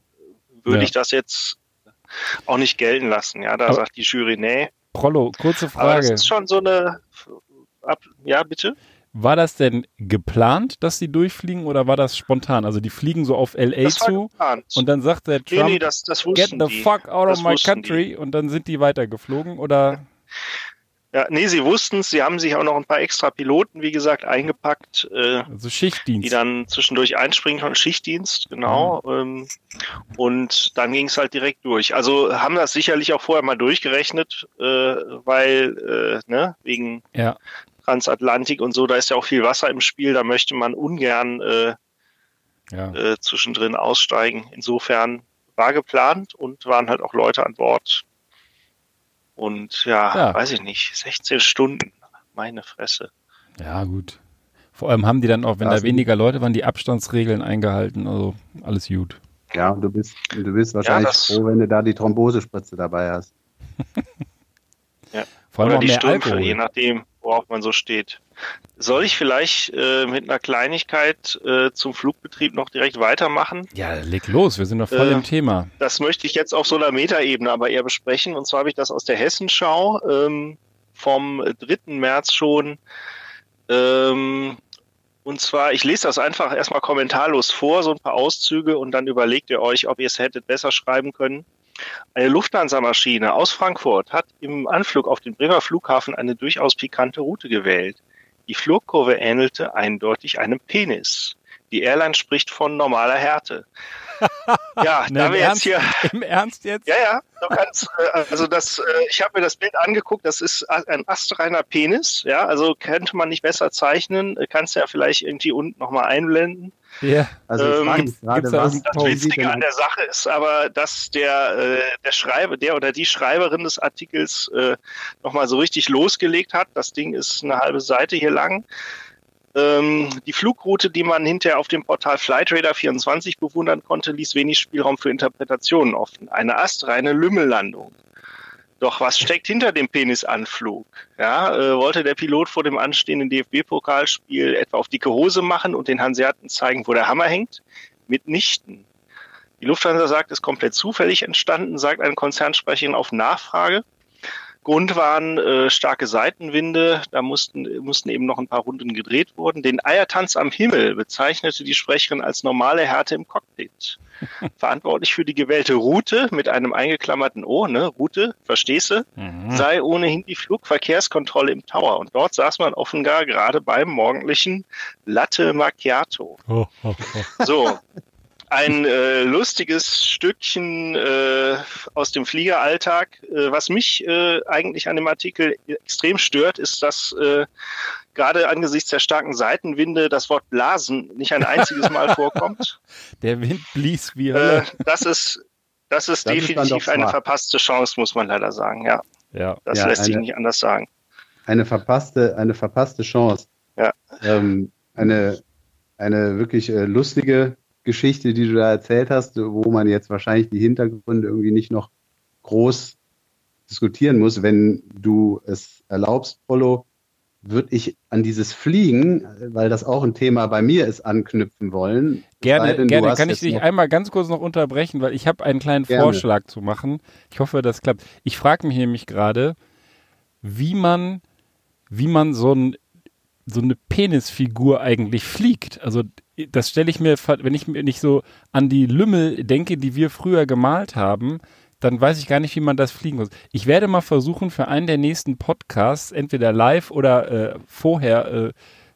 würde ja. ich das jetzt auch nicht gelten lassen. Ja, da aber sagt die Jury, nee. Prollo, kurze Frage. Aber das ist schon so eine. Ab, ja, bitte? War das denn geplant, dass die durchfliegen oder war das spontan? Also die fliegen so auf LA zu geplant. und dann sagt der Trump, nee, nee, das, das get the die. fuck out das of my country die. und dann sind die weitergeflogen oder? Ja, nee, sie wussten es. Sie haben sich auch noch ein paar extra Piloten, wie gesagt, eingepackt. Äh, also Schichtdienst. Die dann zwischendurch einspringen konnten. Schichtdienst, genau. Mhm. Ähm, und dann ging es halt direkt durch. Also haben das sicherlich auch vorher mal durchgerechnet, äh, weil, äh, ne, wegen ja. Transatlantik und so, da ist ja auch viel Wasser im Spiel. Da möchte man ungern äh, ja. äh, zwischendrin aussteigen. Insofern war geplant und waren halt auch Leute an Bord, und ja, ja, weiß ich nicht, 16 Stunden, meine Fresse. Ja, gut. Vor allem haben die dann auch, wenn da weniger Leute waren, die Abstandsregeln eingehalten, also alles gut. Ja, du bist, du bist wahrscheinlich ja, froh, wenn du da die Thrombosespritze dabei hast. ja. Vor allem Oder die Stümpfe, Alkohol. je nachdem, worauf man so steht. Soll ich vielleicht äh, mit einer Kleinigkeit äh, zum Flugbetrieb noch direkt weitermachen? Ja, leg los, wir sind noch voll äh, im Thema. Das möchte ich jetzt auf so einer Metaebene aber eher besprechen. Und zwar habe ich das aus der Hessenschau ähm, vom 3. März schon. Ähm, und zwar, ich lese das einfach erstmal kommentarlos vor, so ein paar Auszüge, und dann überlegt ihr euch, ob ihr es hättet besser schreiben können. Eine Lufthansa-Maschine aus Frankfurt hat im Anflug auf den Bremer Flughafen eine durchaus pikante Route gewählt. Die Flugkurve ähnelte eindeutig einem Penis. Die Airline spricht von normaler Härte. Ja, ne, da wir jetzt hier. Im Ernst jetzt? Ja, ja. Du kannst, äh, also das, äh, ich habe mir das Bild angeguckt, das ist ein astreiner Penis, ja, also könnte man nicht besser zeichnen. Kannst du ja vielleicht irgendwie unten nochmal einblenden. Ja, also ähm, gerade, was das Witzige an der Sache ist aber, dass der, äh, der Schreiber, der oder die Schreiberin des Artikels äh, nochmal so richtig losgelegt hat. Das Ding ist eine halbe Seite hier lang. Ähm, die Flugroute, die man hinterher auf dem Portal Flightradar 24 bewundern konnte, ließ wenig Spielraum für Interpretationen offen. Eine astreine Lümmellandung. Doch was steckt hinter dem Penisanflug? Ja, äh, wollte der Pilot vor dem anstehenden DFB-Pokalspiel etwa auf dicke Hose machen und den Hanseaten zeigen, wo der Hammer hängt? Mitnichten. Die Lufthansa sagt, es ist komplett zufällig entstanden, sagt eine Konzernsprecherin auf Nachfrage. Grund waren äh, starke Seitenwinde, da mussten, mussten eben noch ein paar Runden gedreht worden. Den Eiertanz am Himmel bezeichnete die Sprecherin als normale Härte im Cockpit. Verantwortlich für die gewählte Route mit einem eingeklammerten O, ne, Route, verstehst du, mhm. sei ohnehin die Flugverkehrskontrolle im Tower. Und dort saß man offenbar gerade beim morgendlichen Latte Macchiato. Oh, oh, oh. So, ein äh, lustiges Stückchen äh, aus dem Fliegeralltag. Äh, was mich äh, eigentlich an dem Artikel extrem stört, ist, dass äh, gerade angesichts der starken Seitenwinde das Wort Blasen nicht ein einziges Mal vorkommt. Der Wind blies wie Hölle. Äh, das ist, das ist das definitiv ist eine verpasste Chance, muss man leider sagen. Ja, ja. das ja, lässt eine, sich nicht anders sagen. Eine verpasste, eine verpasste Chance. Ja. Ähm, eine, eine wirklich äh, lustige Geschichte, die du da erzählt hast, wo man jetzt wahrscheinlich die Hintergründe irgendwie nicht noch groß diskutieren muss, wenn du es erlaubst, Polo, würde ich an dieses Fliegen, weil das auch ein Thema bei mir ist, anknüpfen wollen. Gerne, denn, gerne. Kann ich dich einmal ganz kurz noch unterbrechen, weil ich habe einen kleinen gerne. Vorschlag zu machen. Ich hoffe, das klappt. Ich frage mich nämlich gerade, wie man, wie man so, ein, so eine Penisfigur eigentlich fliegt. Also das stelle ich mir, wenn ich mir nicht so an die Lümmel denke, die wir früher gemalt haben, dann weiß ich gar nicht, wie man das fliegen muss. Ich werde mal versuchen, für einen der nächsten Podcasts, entweder live oder äh, vorher äh,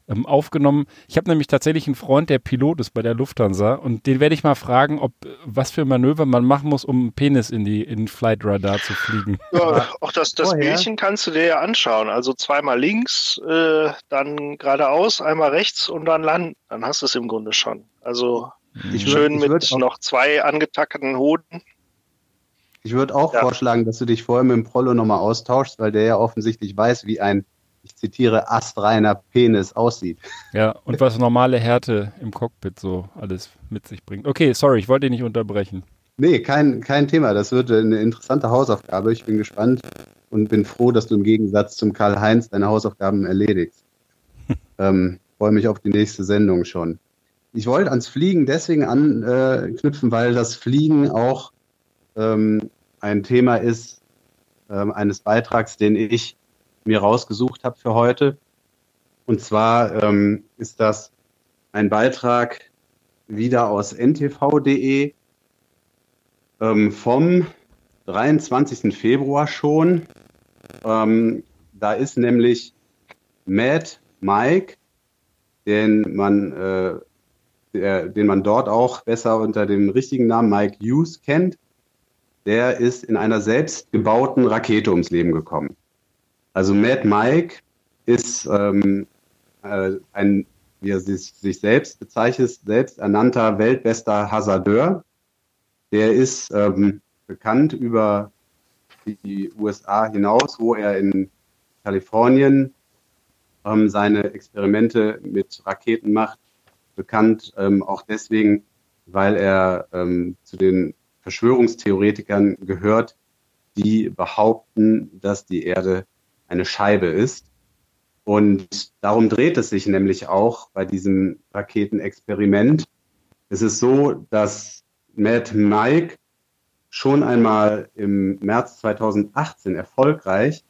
ähm, aufgenommen. Ich habe nämlich tatsächlich einen Freund, der Pilot ist bei der Lufthansa und den werde ich mal fragen, ob was für Manöver man machen muss, um einen Penis in die in Flight Radar zu fliegen. Ja, auch das, das Bildchen kannst du dir ja anschauen. Also zweimal links, äh, dann geradeaus, einmal rechts und dann landen. Dann hast du es im Grunde schon. Also ich schön würd, mit noch zwei angetackten Hoden. Ich würde auch ja. vorschlagen, dass du dich vorher mit dem Prollo nochmal austauschst, weil der ja offensichtlich weiß, wie ein, ich zitiere, astreiner Penis aussieht. Ja, und was normale Härte im Cockpit so alles mit sich bringt. Okay, sorry, ich wollte dich nicht unterbrechen. Nee, kein, kein Thema. Das wird eine interessante Hausaufgabe. Ich bin gespannt und bin froh, dass du im Gegensatz zum Karl-Heinz deine Hausaufgaben erledigst. ähm, freue mich auf die nächste Sendung schon. Ich wollte ans Fliegen deswegen anknüpfen, weil das Fliegen auch ähm, ein Thema ist ähm, eines Beitrags, den ich mir rausgesucht habe für heute. Und zwar ähm, ist das ein Beitrag wieder aus ntv.de ähm, vom 23. Februar schon. Ähm, da ist nämlich Mad Mike, den man, äh, der, den man dort auch besser unter dem richtigen Namen Mike Hughes kennt. Der ist in einer selbstgebauten Rakete ums Leben gekommen. Also Mad Mike ist ähm, äh, ein, wie er sich, sich selbst bezeichnet, selbsternannter weltbester Hasardeur. Der ist ähm, bekannt über die USA hinaus, wo er in Kalifornien ähm, seine Experimente mit Raketen macht. Bekannt ähm, auch deswegen, weil er ähm, zu den Verschwörungstheoretikern gehört, die behaupten, dass die Erde eine Scheibe ist. Und darum dreht es sich nämlich auch bei diesem Raketenexperiment. Es ist so, dass Matt Mike schon einmal im März 2018 erfolgreich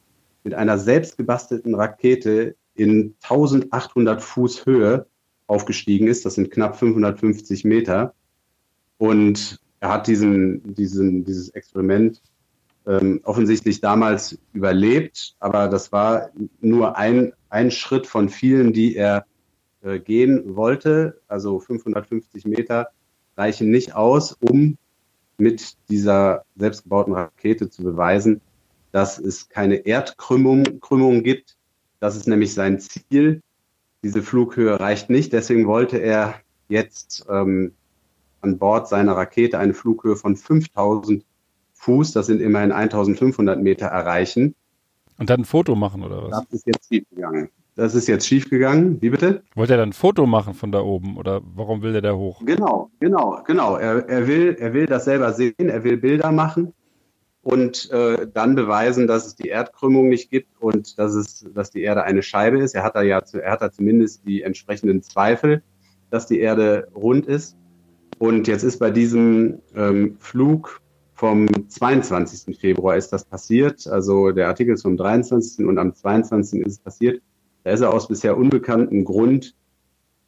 mit einer selbstgebastelten Rakete in 1800 Fuß Höhe aufgestiegen ist. Das sind knapp 550 Meter. Und er hat diesen, diesen, dieses Experiment ähm, offensichtlich damals überlebt, aber das war nur ein, ein Schritt von vielen, die er äh, gehen wollte. Also 550 Meter reichen nicht aus, um mit dieser selbstgebauten Rakete zu beweisen, dass es keine Erdkrümmung Krümmung gibt. Das ist nämlich sein Ziel. Diese Flughöhe reicht nicht. Deswegen wollte er jetzt ähm, an Bord seiner Rakete eine Flughöhe von 5000 Fuß, das sind immerhin 1500 Meter, erreichen. Und dann ein Foto machen oder was? Das ist jetzt schiefgegangen. Das ist jetzt schiefgegangen. Wie bitte? Wollte er dann ein Foto machen von da oben oder warum will er da hoch? Genau, genau, genau. Er, er, will, er will das selber sehen, er will Bilder machen und äh, dann beweisen, dass es die Erdkrümmung nicht gibt und dass es, dass die Erde eine Scheibe ist. Er hat da ja, er hat da zumindest die entsprechenden Zweifel, dass die Erde rund ist. Und jetzt ist bei diesem ähm, Flug vom 22. Februar ist das passiert. Also der Artikel ist vom 23. und am 22. ist es passiert. Da ist er aus bisher unbekanntem Grund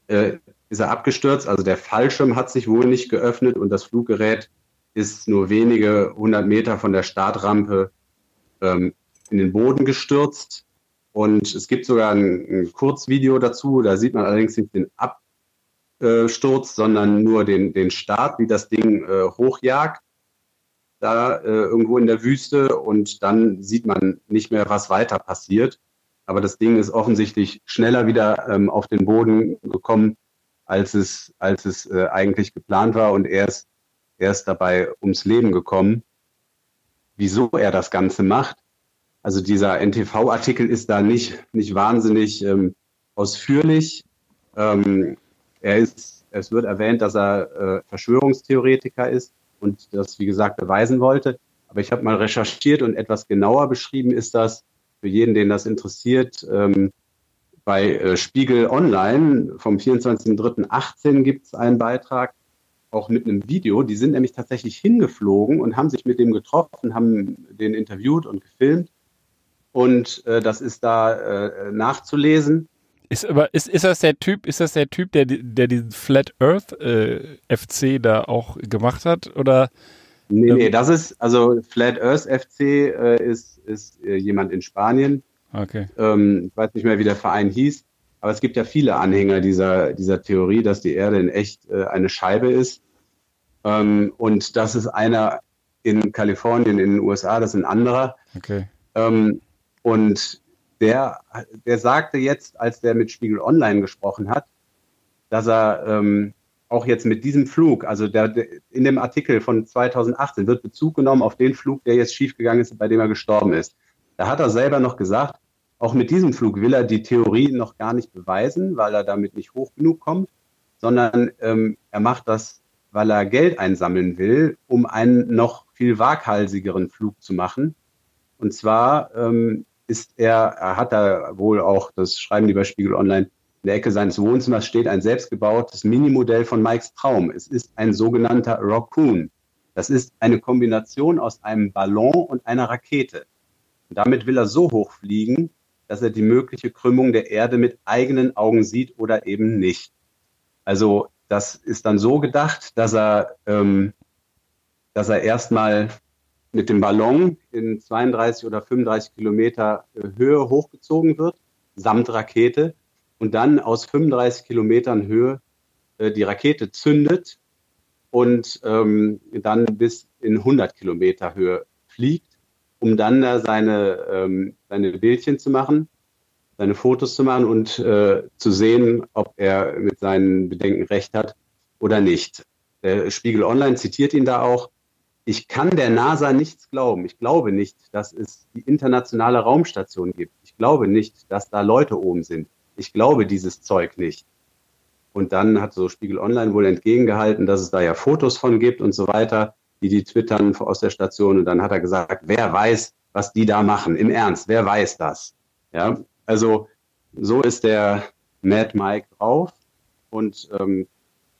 äh, ist er abgestürzt. Also der Fallschirm hat sich wohl nicht geöffnet und das Fluggerät ist nur wenige hundert Meter von der Startrampe ähm, in den Boden gestürzt. Und es gibt sogar ein, ein Kurzvideo dazu. Da sieht man allerdings nicht den Absturz, sondern nur den, den Start, wie das Ding äh, hochjagt da äh, irgendwo in der Wüste und dann sieht man nicht mehr, was weiter passiert. Aber das Ding ist offensichtlich schneller wieder ähm, auf den Boden gekommen, als es, als es äh, eigentlich geplant war und er ist, dabei ums Leben gekommen. Wieso er das Ganze macht, also dieser NTV-Artikel ist da nicht, nicht wahnsinnig ähm, ausführlich. Ähm, er ist, es wird erwähnt, dass er äh, Verschwörungstheoretiker ist und das, wie gesagt, beweisen wollte. Aber ich habe mal recherchiert und etwas genauer beschrieben ist das für jeden, den das interessiert. Ähm, bei äh, Spiegel Online vom 24.03.18 gibt es einen Beitrag, auch mit einem Video. Die sind nämlich tatsächlich hingeflogen und haben sich mit dem getroffen, haben den interviewt und gefilmt. Und äh, das ist da äh, nachzulesen. Ist aber ist, ist das der Typ, ist das der Typ, der der diesen Flat Earth äh, FC da auch gemacht hat oder? Nee, ähm, nee, das ist also Flat Earth FC äh, ist ist äh, jemand in Spanien. Okay. Ähm, ich weiß nicht mehr, wie der Verein hieß, aber es gibt ja viele Anhänger dieser dieser Theorie, dass die Erde in echt äh, eine Scheibe ist. Ähm, und das ist einer in Kalifornien, in den USA, das ist ein anderer. Okay. Ähm, und der, der sagte jetzt, als der mit Spiegel Online gesprochen hat, dass er ähm, auch jetzt mit diesem Flug, also der, der, in dem Artikel von 2018 wird Bezug genommen auf den Flug, der jetzt schiefgegangen ist, bei dem er gestorben ist. Da hat er selber noch gesagt, auch mit diesem Flug will er die Theorie noch gar nicht beweisen, weil er damit nicht hoch genug kommt, sondern ähm, er macht das, weil er Geld einsammeln will, um einen noch viel waghalsigeren Flug zu machen. Und zwar ähm, ist er, er hat da wohl auch, das schreiben die bei Spiegel Online, in der Ecke seines Wohnzimmers steht ein selbstgebautes Minimodell von Mikes Traum. Es ist ein sogenannter Raccoon. Das ist eine Kombination aus einem Ballon und einer Rakete. Und damit will er so hoch fliegen, dass er die mögliche Krümmung der Erde mit eigenen Augen sieht oder eben nicht. Also das ist dann so gedacht, dass er, ähm, dass er erstmal mit dem Ballon in 32 oder 35 Kilometer äh, Höhe hochgezogen wird, samt Rakete, und dann aus 35 Kilometern Höhe äh, die Rakete zündet und ähm, dann bis in 100 Kilometer Höhe fliegt, um dann da seine, ähm, seine Bildchen zu machen, seine Fotos zu machen und äh, zu sehen, ob er mit seinen Bedenken recht hat oder nicht. Der Spiegel Online zitiert ihn da auch. Ich kann der NASA nichts glauben. Ich glaube nicht, dass es die internationale Raumstation gibt. Ich glaube nicht, dass da Leute oben sind. Ich glaube dieses Zeug nicht. Und dann hat so Spiegel Online wohl entgegengehalten, dass es da ja Fotos von gibt und so weiter, die die twittern aus der Station. Und dann hat er gesagt, wer weiß, was die da machen? Im Ernst, wer weiß das? Ja, also so ist der Mad Mike drauf. Und ähm,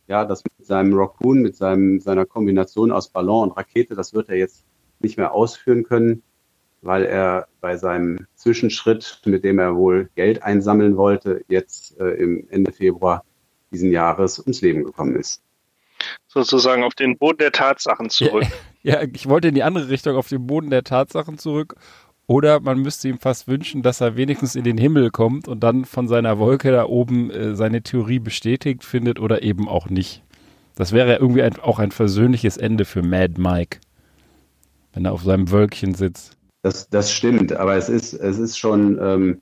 ja, das mit seinem Raccoon, mit seinem, seiner Kombination aus Ballon und Rakete, das wird er jetzt nicht mehr ausführen können, weil er bei seinem Zwischenschritt, mit dem er wohl Geld einsammeln wollte, jetzt äh, im Ende Februar diesen Jahres ums Leben gekommen ist. Sozusagen auf den Boden der Tatsachen zurück. Ja, ja, ich wollte in die andere Richtung, auf den Boden der Tatsachen zurück. Oder man müsste ihm fast wünschen, dass er wenigstens in den Himmel kommt und dann von seiner Wolke da oben äh, seine Theorie bestätigt findet oder eben auch nicht. Das wäre ja irgendwie ein, auch ein versöhnliches Ende für Mad Mike, wenn er auf seinem Wölkchen sitzt. Das, das stimmt, aber es ist, es ist schon ähm,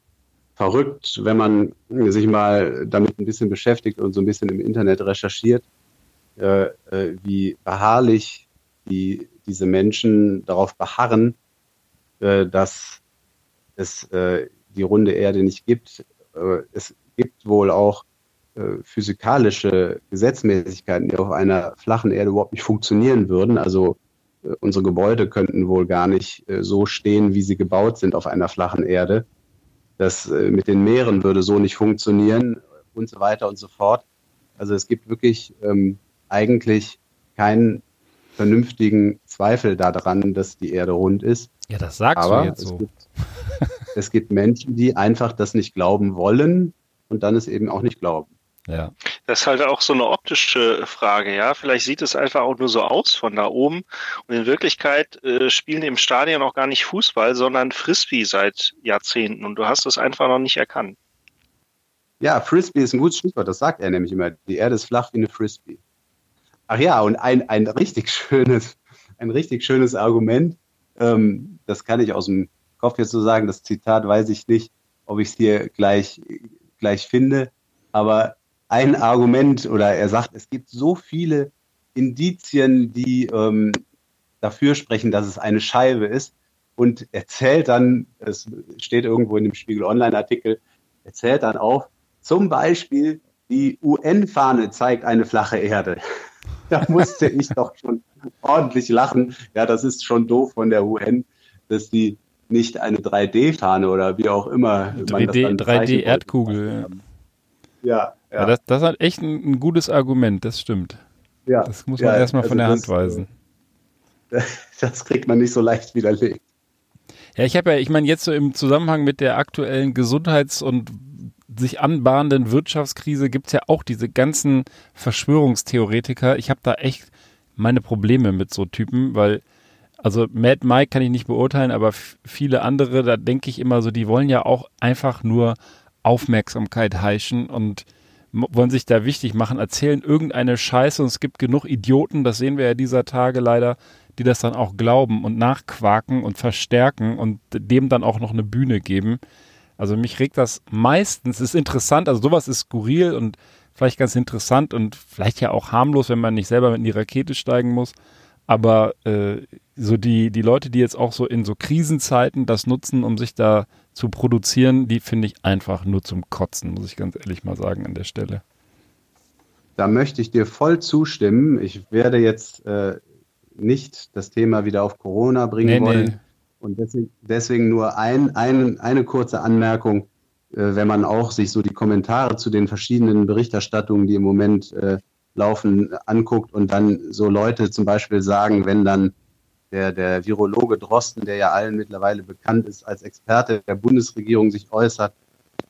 verrückt, wenn man sich mal damit ein bisschen beschäftigt und so ein bisschen im Internet recherchiert, äh, äh, wie beharrlich die, diese Menschen darauf beharren, äh, dass es äh, die runde Erde nicht gibt. Äh, es gibt wohl auch äh, physikalische Gesetzmäßigkeiten, die auf einer flachen Erde überhaupt nicht funktionieren würden. Also unsere Gebäude könnten wohl gar nicht so stehen, wie sie gebaut sind auf einer flachen Erde. Das äh, mit den Meeren würde so nicht funktionieren und so weiter und so fort. Also es gibt wirklich ähm, eigentlich keinen vernünftigen Zweifel daran, dass die Erde rund ist. Ja, das sagst Aber du jetzt so. Es gibt, es gibt Menschen, die einfach das nicht glauben wollen und dann es eben auch nicht glauben. Ja. Das ist halt auch so eine optische Frage, ja. Vielleicht sieht es einfach auch nur so aus von da oben. Und in Wirklichkeit äh, spielen die im Stadion auch gar nicht Fußball, sondern Frisbee seit Jahrzehnten. Und du hast es einfach noch nicht erkannt. Ja, Frisbee ist ein gutes Stichwort. Das sagt er nämlich immer. Die Erde ist flach wie eine Frisbee. Ach ja, und ein, ein richtig schönes, ein richtig schönes Argument. Ähm, das kann ich aus dem Kopf jetzt so sagen. Das Zitat weiß ich nicht, ob ich es hier gleich, gleich finde. Aber ein Argument oder er sagt, es gibt so viele Indizien, die ähm, dafür sprechen, dass es eine Scheibe ist und erzählt dann, es steht irgendwo in dem Spiegel Online-Artikel, erzählt dann auch, zum Beispiel die UN-Fahne zeigt eine flache Erde. da musste ich doch schon ordentlich lachen. Ja, das ist schon doof von der UN, dass die nicht eine 3D-Fahne oder wie auch immer. 3D-Erdkugel. 3D ja, ja. ja das, das ist echt ein, ein, gutes Argument, das stimmt. Ja. Das muss man ja, erstmal also von der das, Hand weisen. Das kriegt man nicht so leicht widerlegt. Ja, ich habe ja, ich meine, jetzt so im Zusammenhang mit der aktuellen Gesundheits- und sich anbahnenden Wirtschaftskrise gibt es ja auch diese ganzen Verschwörungstheoretiker. Ich habe da echt meine Probleme mit so Typen, weil, also Mad Mike kann ich nicht beurteilen, aber viele andere, da denke ich immer so, die wollen ja auch einfach nur Aufmerksamkeit heischen und wollen sich da wichtig machen, erzählen irgendeine Scheiße und es gibt genug Idioten, das sehen wir ja dieser Tage leider, die das dann auch glauben und nachquaken und verstärken und dem dann auch noch eine Bühne geben. Also mich regt das meistens, ist interessant, also sowas ist skurril und vielleicht ganz interessant und vielleicht ja auch harmlos, wenn man nicht selber in die Rakete steigen muss. Aber äh, so die, die Leute, die jetzt auch so in so Krisenzeiten das nutzen, um sich da zu produzieren, die finde ich einfach nur zum Kotzen, muss ich ganz ehrlich mal sagen an der Stelle. Da möchte ich dir voll zustimmen. Ich werde jetzt äh, nicht das Thema wieder auf Corona bringen nee, wollen. Nee. Und deswegen, deswegen nur ein, ein, eine kurze Anmerkung, äh, wenn man auch sich so die Kommentare zu den verschiedenen Berichterstattungen, die im Moment äh, laufen, anguckt und dann so Leute zum Beispiel sagen, wenn dann der, der Virologe Drosten, der ja allen mittlerweile bekannt ist als Experte der Bundesregierung, sich äußert,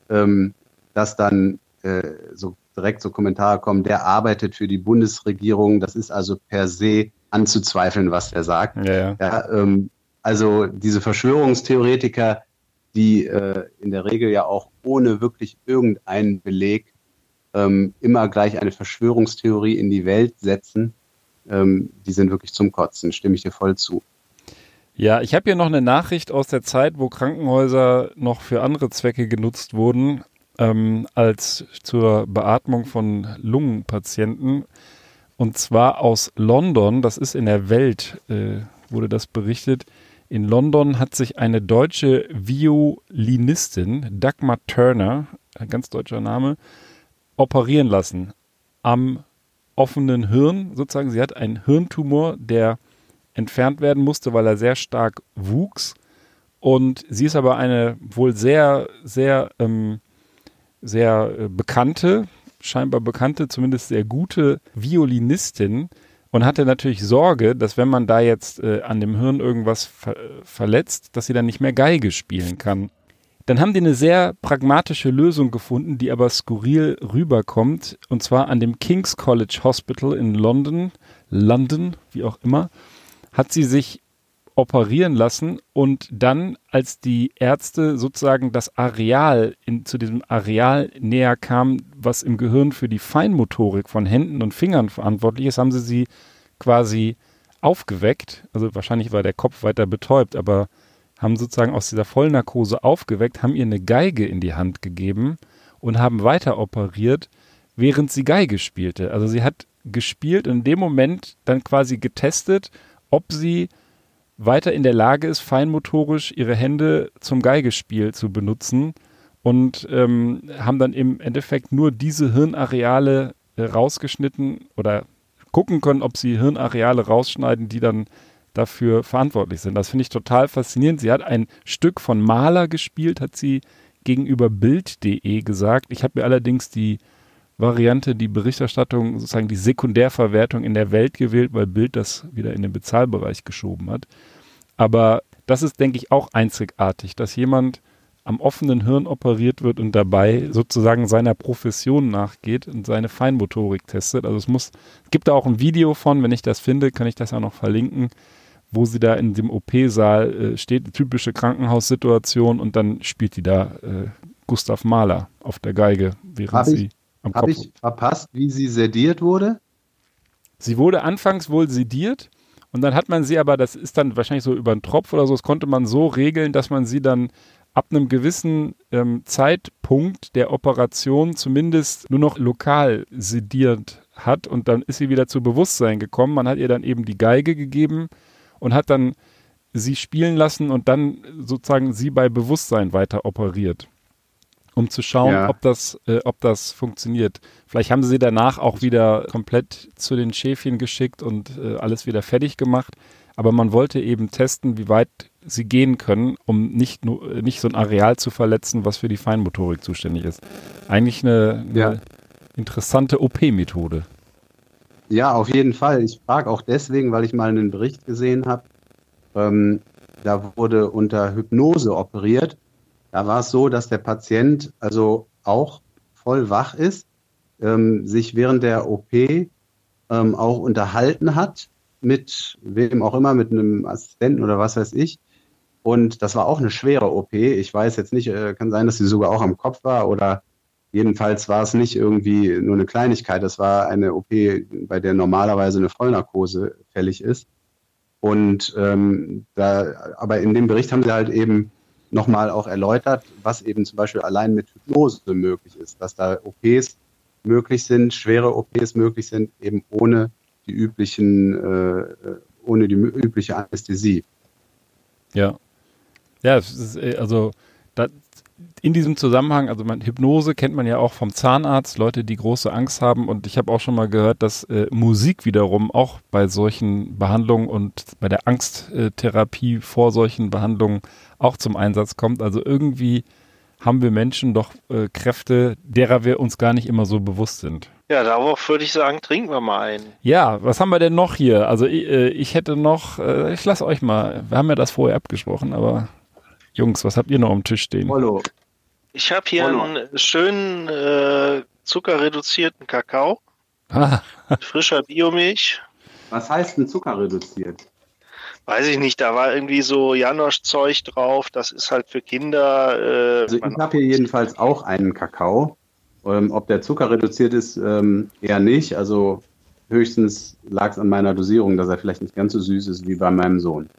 ähm, dass dann äh, so direkt so Kommentare kommen, der arbeitet für die Bundesregierung. Das ist also per se anzuzweifeln, was er sagt. Ja, ja. ja ähm, also diese Verschwörungstheoretiker, die äh, in der Regel ja auch ohne wirklich irgendeinen Beleg ähm, immer gleich eine Verschwörungstheorie in die Welt setzen, ähm, die sind wirklich zum Kotzen, stimme ich dir voll zu. Ja, ich habe hier noch eine Nachricht aus der Zeit, wo Krankenhäuser noch für andere Zwecke genutzt wurden, ähm, als zur Beatmung von Lungenpatienten. Und zwar aus London, das ist in der Welt, äh, wurde das berichtet. In London hat sich eine deutsche Violinistin, Dagmar Turner, ein ganz deutscher Name, operieren lassen am offenen Hirn, sozusagen. Sie hat einen Hirntumor, der entfernt werden musste, weil er sehr stark wuchs. Und sie ist aber eine wohl sehr, sehr, ähm, sehr äh, bekannte, scheinbar bekannte, zumindest sehr gute Violinistin und hatte natürlich Sorge, dass wenn man da jetzt äh, an dem Hirn irgendwas ver verletzt, dass sie dann nicht mehr Geige spielen kann. Dann haben die eine sehr pragmatische Lösung gefunden, die aber skurril rüberkommt, und zwar an dem King's College Hospital in London, London, wie auch immer, hat sie sich operieren lassen und dann, als die Ärzte sozusagen das Areal, in, zu diesem Areal näher kamen, was im Gehirn für die Feinmotorik von Händen und Fingern verantwortlich ist, haben sie sie quasi aufgeweckt. Also wahrscheinlich war der Kopf weiter betäubt, aber haben sozusagen aus dieser Vollnarkose aufgeweckt, haben ihr eine Geige in die Hand gegeben und haben weiter operiert, während sie Geige spielte. Also sie hat gespielt und in dem Moment dann quasi getestet, ob sie weiter in der Lage ist, feinmotorisch ihre Hände zum Geigespiel zu benutzen und ähm, haben dann im Endeffekt nur diese Hirnareale äh, rausgeschnitten oder gucken können, ob sie Hirnareale rausschneiden, die dann dafür verantwortlich sind. Das finde ich total faszinierend. Sie hat ein Stück von Maler gespielt, hat sie gegenüber Bild.de gesagt. Ich habe mir allerdings die Variante, die Berichterstattung, sozusagen die Sekundärverwertung in der Welt gewählt, weil Bild das wieder in den Bezahlbereich geschoben hat. Aber das ist, denke ich, auch einzigartig, dass jemand am offenen Hirn operiert wird und dabei sozusagen seiner Profession nachgeht und seine Feinmotorik testet. Also es muss, es gibt da auch ein Video von, wenn ich das finde, kann ich das auch noch verlinken, wo sie da in dem OP-Saal äh, steht, typische Krankenhaussituation und dann spielt die da äh, Gustav Mahler auf der Geige, während hab sie. Habe ich verpasst, wie sie sediert wurde? Sie wurde anfangs wohl sediert und dann hat man sie aber, das ist dann wahrscheinlich so über einen Tropf oder so, das konnte man so regeln, dass man sie dann ab einem gewissen ähm, Zeitpunkt der Operation zumindest nur noch lokal sediert hat und dann ist sie wieder zu Bewusstsein gekommen. Man hat ihr dann eben die Geige gegeben und hat dann sie spielen lassen und dann sozusagen sie bei Bewusstsein weiter operiert, um zu schauen, ja. ob das, äh, ob das funktioniert. Vielleicht haben sie danach auch wieder komplett zu den Schäfchen geschickt und äh, alles wieder fertig gemacht. Aber man wollte eben testen, wie weit sie gehen können, um nicht, nur, äh, nicht so ein Areal zu verletzen, was für die Feinmotorik zuständig ist. Eigentlich eine, eine ja. interessante OP-Methode. Ja, auf jeden Fall. Ich frage auch deswegen, weil ich mal einen Bericht gesehen habe. Ähm, da wurde unter Hypnose operiert. Da war es so, dass der Patient also auch voll wach ist, ähm, sich während der OP ähm, auch unterhalten hat mit wem auch immer, mit einem Assistenten oder was weiß ich. Und das war auch eine schwere OP. Ich weiß jetzt nicht, äh, kann sein, dass sie sogar auch am Kopf war oder Jedenfalls war es nicht irgendwie nur eine Kleinigkeit, es war eine OP, bei der normalerweise eine Vollnarkose fällig ist. Und ähm, da, aber in dem Bericht haben sie halt eben nochmal auch erläutert, was eben zum Beispiel allein mit Hypnose möglich ist, dass da OPs möglich sind, schwere OPs möglich sind, eben ohne die üblichen, äh, ohne die übliche Anästhesie. Ja. Ja, ist, äh, also in diesem Zusammenhang, also man, Hypnose kennt man ja auch vom Zahnarzt, Leute, die große Angst haben. Und ich habe auch schon mal gehört, dass äh, Musik wiederum auch bei solchen Behandlungen und bei der Angsttherapie vor solchen Behandlungen auch zum Einsatz kommt. Also irgendwie haben wir Menschen doch äh, Kräfte, derer wir uns gar nicht immer so bewusst sind. Ja, darauf würde ich sagen, trinken wir mal einen. Ja, was haben wir denn noch hier? Also ich, äh, ich hätte noch, äh, ich lasse euch mal, wir haben ja das vorher abgesprochen, aber Jungs, was habt ihr noch am Tisch stehen? Hallo. Ich habe hier Hallo. einen schönen äh, zuckerreduzierten Kakao. Ah. frischer Biomilch. Was heißt denn zuckerreduziert? weiß ich nicht, da war irgendwie so Janosch-Zeug drauf, das ist halt für Kinder. Äh, also ich habe hier jedenfalls auch einen Kakao. Ähm, ob der Zucker reduziert ist, ähm, eher nicht. Also höchstens lag es an meiner Dosierung, dass er vielleicht nicht ganz so süß ist wie bei meinem Sohn.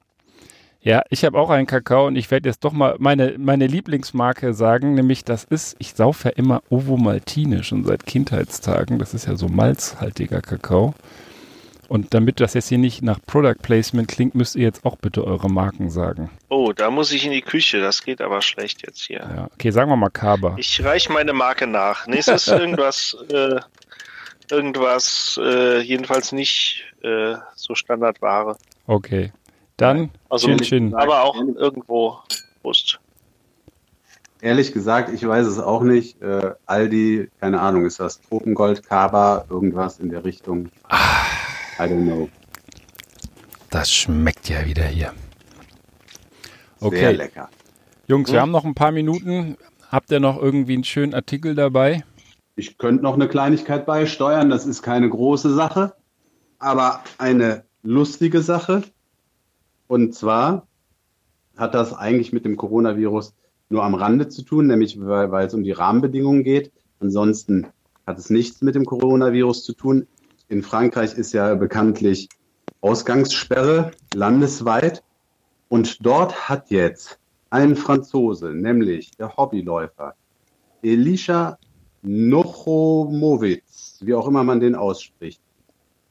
Ja, ich habe auch einen Kakao und ich werde jetzt doch mal meine, meine Lieblingsmarke sagen, nämlich das ist, ich saufe ja immer Ovo Maltine schon seit Kindheitstagen. Das ist ja so malzhaltiger Kakao. Und damit das jetzt hier nicht nach Product Placement klingt, müsst ihr jetzt auch bitte eure Marken sagen. Oh, da muss ich in die Küche. Das geht aber schlecht jetzt hier. Ja, okay, sagen wir mal Kaba. Ich reiche meine Marke nach. Nächstes irgendwas, äh, irgendwas, äh, jedenfalls nicht äh, so Standardware. Okay. Dann also, Chin Chin. Aber auch irgendwo Brust. Ehrlich gesagt, ich weiß es auch nicht. Äh, Aldi, keine Ahnung, ist das Tropengold, Kaba, irgendwas in der Richtung. Ah. I don't know. Das schmeckt ja wieder hier. Okay. Sehr lecker. Jungs, wir hm? haben noch ein paar Minuten. Habt ihr noch irgendwie einen schönen Artikel dabei? Ich könnte noch eine Kleinigkeit beisteuern. Das ist keine große Sache, aber eine lustige Sache. Und zwar hat das eigentlich mit dem Coronavirus nur am Rande zu tun, nämlich weil, weil es um die Rahmenbedingungen geht. Ansonsten hat es nichts mit dem Coronavirus zu tun in Frankreich ist ja bekanntlich Ausgangssperre landesweit. Und dort hat jetzt ein Franzose, nämlich der Hobbyläufer Elisha Nochomowitz, wie auch immer man den ausspricht,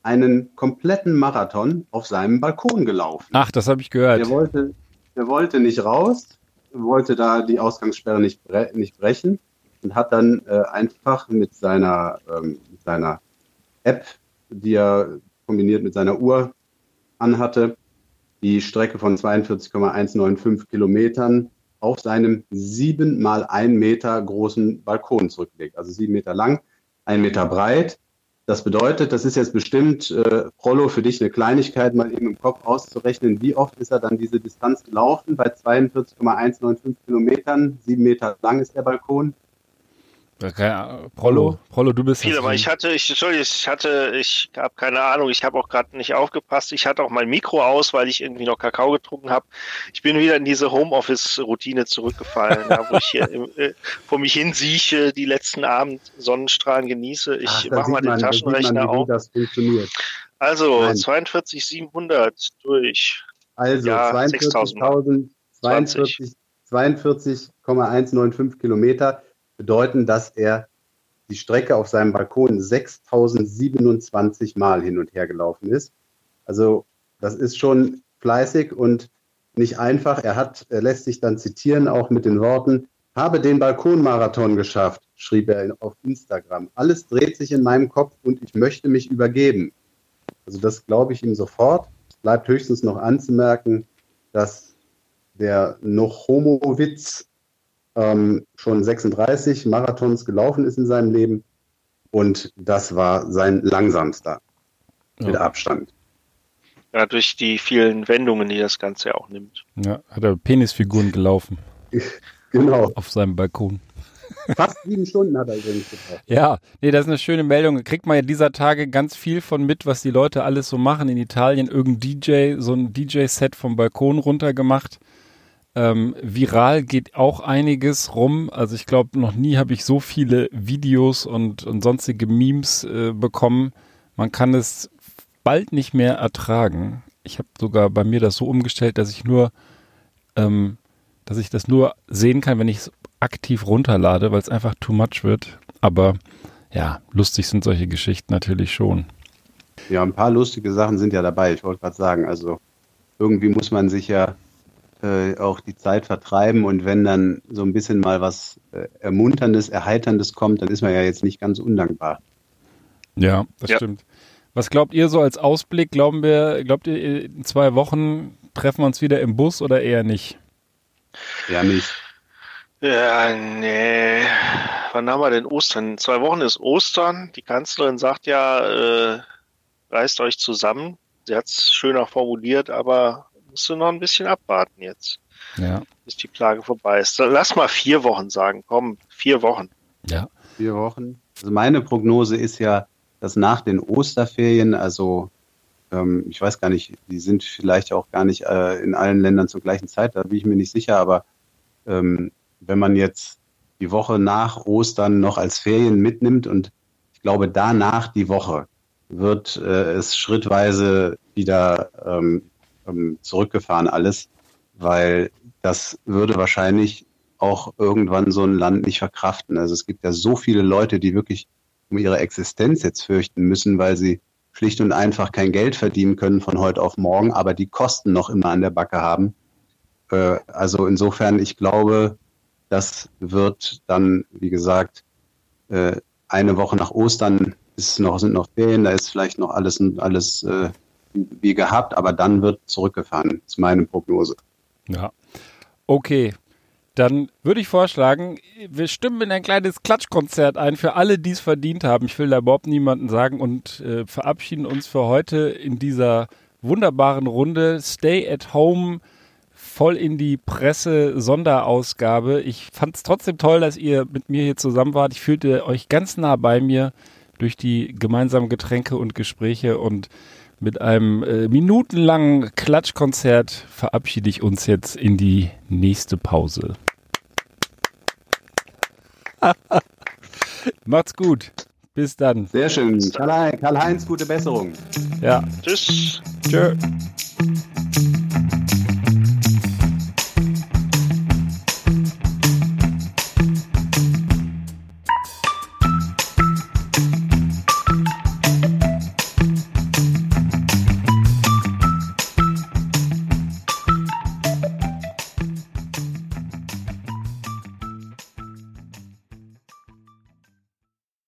einen kompletten Marathon auf seinem Balkon gelaufen. Ach, das habe ich gehört. Er wollte, er wollte nicht raus, wollte da die Ausgangssperre nicht, bre nicht brechen und hat dann äh, einfach mit seiner, ähm, mit seiner App die er kombiniert mit seiner Uhr anhatte, die Strecke von 42,195 Kilometern auf seinem sieben mal ein Meter großen Balkon zurücklegt. Also sieben Meter lang, ein Meter breit. Das bedeutet, das ist jetzt bestimmt, äh, Rollo, für dich eine Kleinigkeit, mal eben im Kopf auszurechnen, wie oft ist er dann diese Distanz gelaufen? Bei 42,195 Kilometern, sieben Meter lang ist der Balkon. Prollo, Prollo, du bist Viel, aber ich hatte, ich, Entschuldigung, ich hatte, ich habe keine Ahnung, ich habe auch gerade nicht aufgepasst. Ich hatte auch mein Mikro aus, weil ich irgendwie noch Kakao getrunken habe. Ich bin wieder in diese Homeoffice-Routine zurückgefallen, ja, wo ich hier im, äh, vor mich hin sieche, die letzten Abend Sonnenstrahlen genieße. Ich mache mal den man, Taschenrechner man, auf. Das funktioniert. Also 42.700 durch. Also ja, 42.042,195 42, Kilometer bedeuten, dass er die Strecke auf seinem Balkon 6027 Mal hin und her gelaufen ist. Also das ist schon fleißig und nicht einfach. Er hat, er lässt sich dann zitieren, auch mit den Worten, habe den Balkonmarathon geschafft, schrieb er auf Instagram. Alles dreht sich in meinem Kopf und ich möchte mich übergeben. Also das glaube ich ihm sofort. Bleibt höchstens noch anzumerken, dass der Nochomowitz ähm, schon 36 Marathons gelaufen ist in seinem Leben und das war sein langsamster ja. mit Abstand. Ja, durch die vielen Wendungen, die das Ganze auch nimmt. Ja, hat er Penisfiguren gelaufen. genau. Auf seinem Balkon. Fast sieben Stunden hat er übrigens gebraucht. Ja, nee, das ist eine schöne Meldung. Kriegt man ja dieser Tage ganz viel von mit, was die Leute alles so machen in Italien. Irgendein DJ, so ein DJ-Set vom Balkon runter gemacht. Ähm, viral geht auch einiges rum. Also ich glaube, noch nie habe ich so viele Videos und, und sonstige Memes äh, bekommen. Man kann es bald nicht mehr ertragen. Ich habe sogar bei mir das so umgestellt, dass ich nur, ähm, dass ich das nur sehen kann, wenn ich es aktiv runterlade, weil es einfach too much wird. Aber ja, lustig sind solche Geschichten natürlich schon. Ja, ein paar lustige Sachen sind ja dabei. Ich wollte gerade sagen, also irgendwie muss man sich ja äh, auch die Zeit vertreiben und wenn dann so ein bisschen mal was äh, Ermunterndes, Erheiterndes kommt, dann ist man ja jetzt nicht ganz undankbar. Ja, das ja. stimmt. Was glaubt ihr so als Ausblick? Glauben wir, glaubt ihr, in zwei Wochen treffen wir uns wieder im Bus oder eher nicht? Ja, nicht. Ja, nee. Wann haben wir denn Ostern? In zwei Wochen ist Ostern. Die Kanzlerin sagt ja, äh, reißt euch zusammen. Sie hat es schöner formuliert, aber musst du noch ein bisschen abwarten jetzt. Ja. Bis die Plage vorbei ist. Lass mal vier Wochen sagen. Komm, vier Wochen. Ja. Vier Wochen. Also meine Prognose ist ja, dass nach den Osterferien, also ähm, ich weiß gar nicht, die sind vielleicht auch gar nicht äh, in allen Ländern zur gleichen Zeit, da bin ich mir nicht sicher, aber ähm, wenn man jetzt die Woche nach Ostern noch als Ferien mitnimmt und ich glaube danach die Woche wird äh, es schrittweise wieder ähm, ähm, zurückgefahren alles, weil das würde wahrscheinlich auch irgendwann so ein Land nicht verkraften. Also es gibt ja so viele Leute, die wirklich um ihre Existenz jetzt fürchten müssen, weil sie schlicht und einfach kein Geld verdienen können von heute auf morgen, aber die Kosten noch immer an der Backe haben. Äh, also insofern, ich glaube, das wird dann, wie gesagt, äh, eine Woche nach Ostern ist noch, sind noch Ferien, da ist vielleicht noch alles, alles äh, wie gehabt, aber dann wird zurückgefahren, ist meine Prognose. Ja. Okay, dann würde ich vorschlagen, wir stimmen in ein kleines Klatschkonzert ein für alle, die es verdient haben. Ich will da überhaupt niemanden sagen und äh, verabschieden uns für heute in dieser wunderbaren Runde. Stay at home, voll in die Presse Sonderausgabe. Ich fand es trotzdem toll, dass ihr mit mir hier zusammen wart. Ich fühlte euch ganz nah bei mir durch die gemeinsamen Getränke und Gespräche und mit einem äh, minutenlangen Klatschkonzert verabschiede ich uns jetzt in die nächste Pause. Macht's gut. Bis dann. Sehr schön. Karl-Heinz, gute Besserung. Ja. Tschüss. Tschö.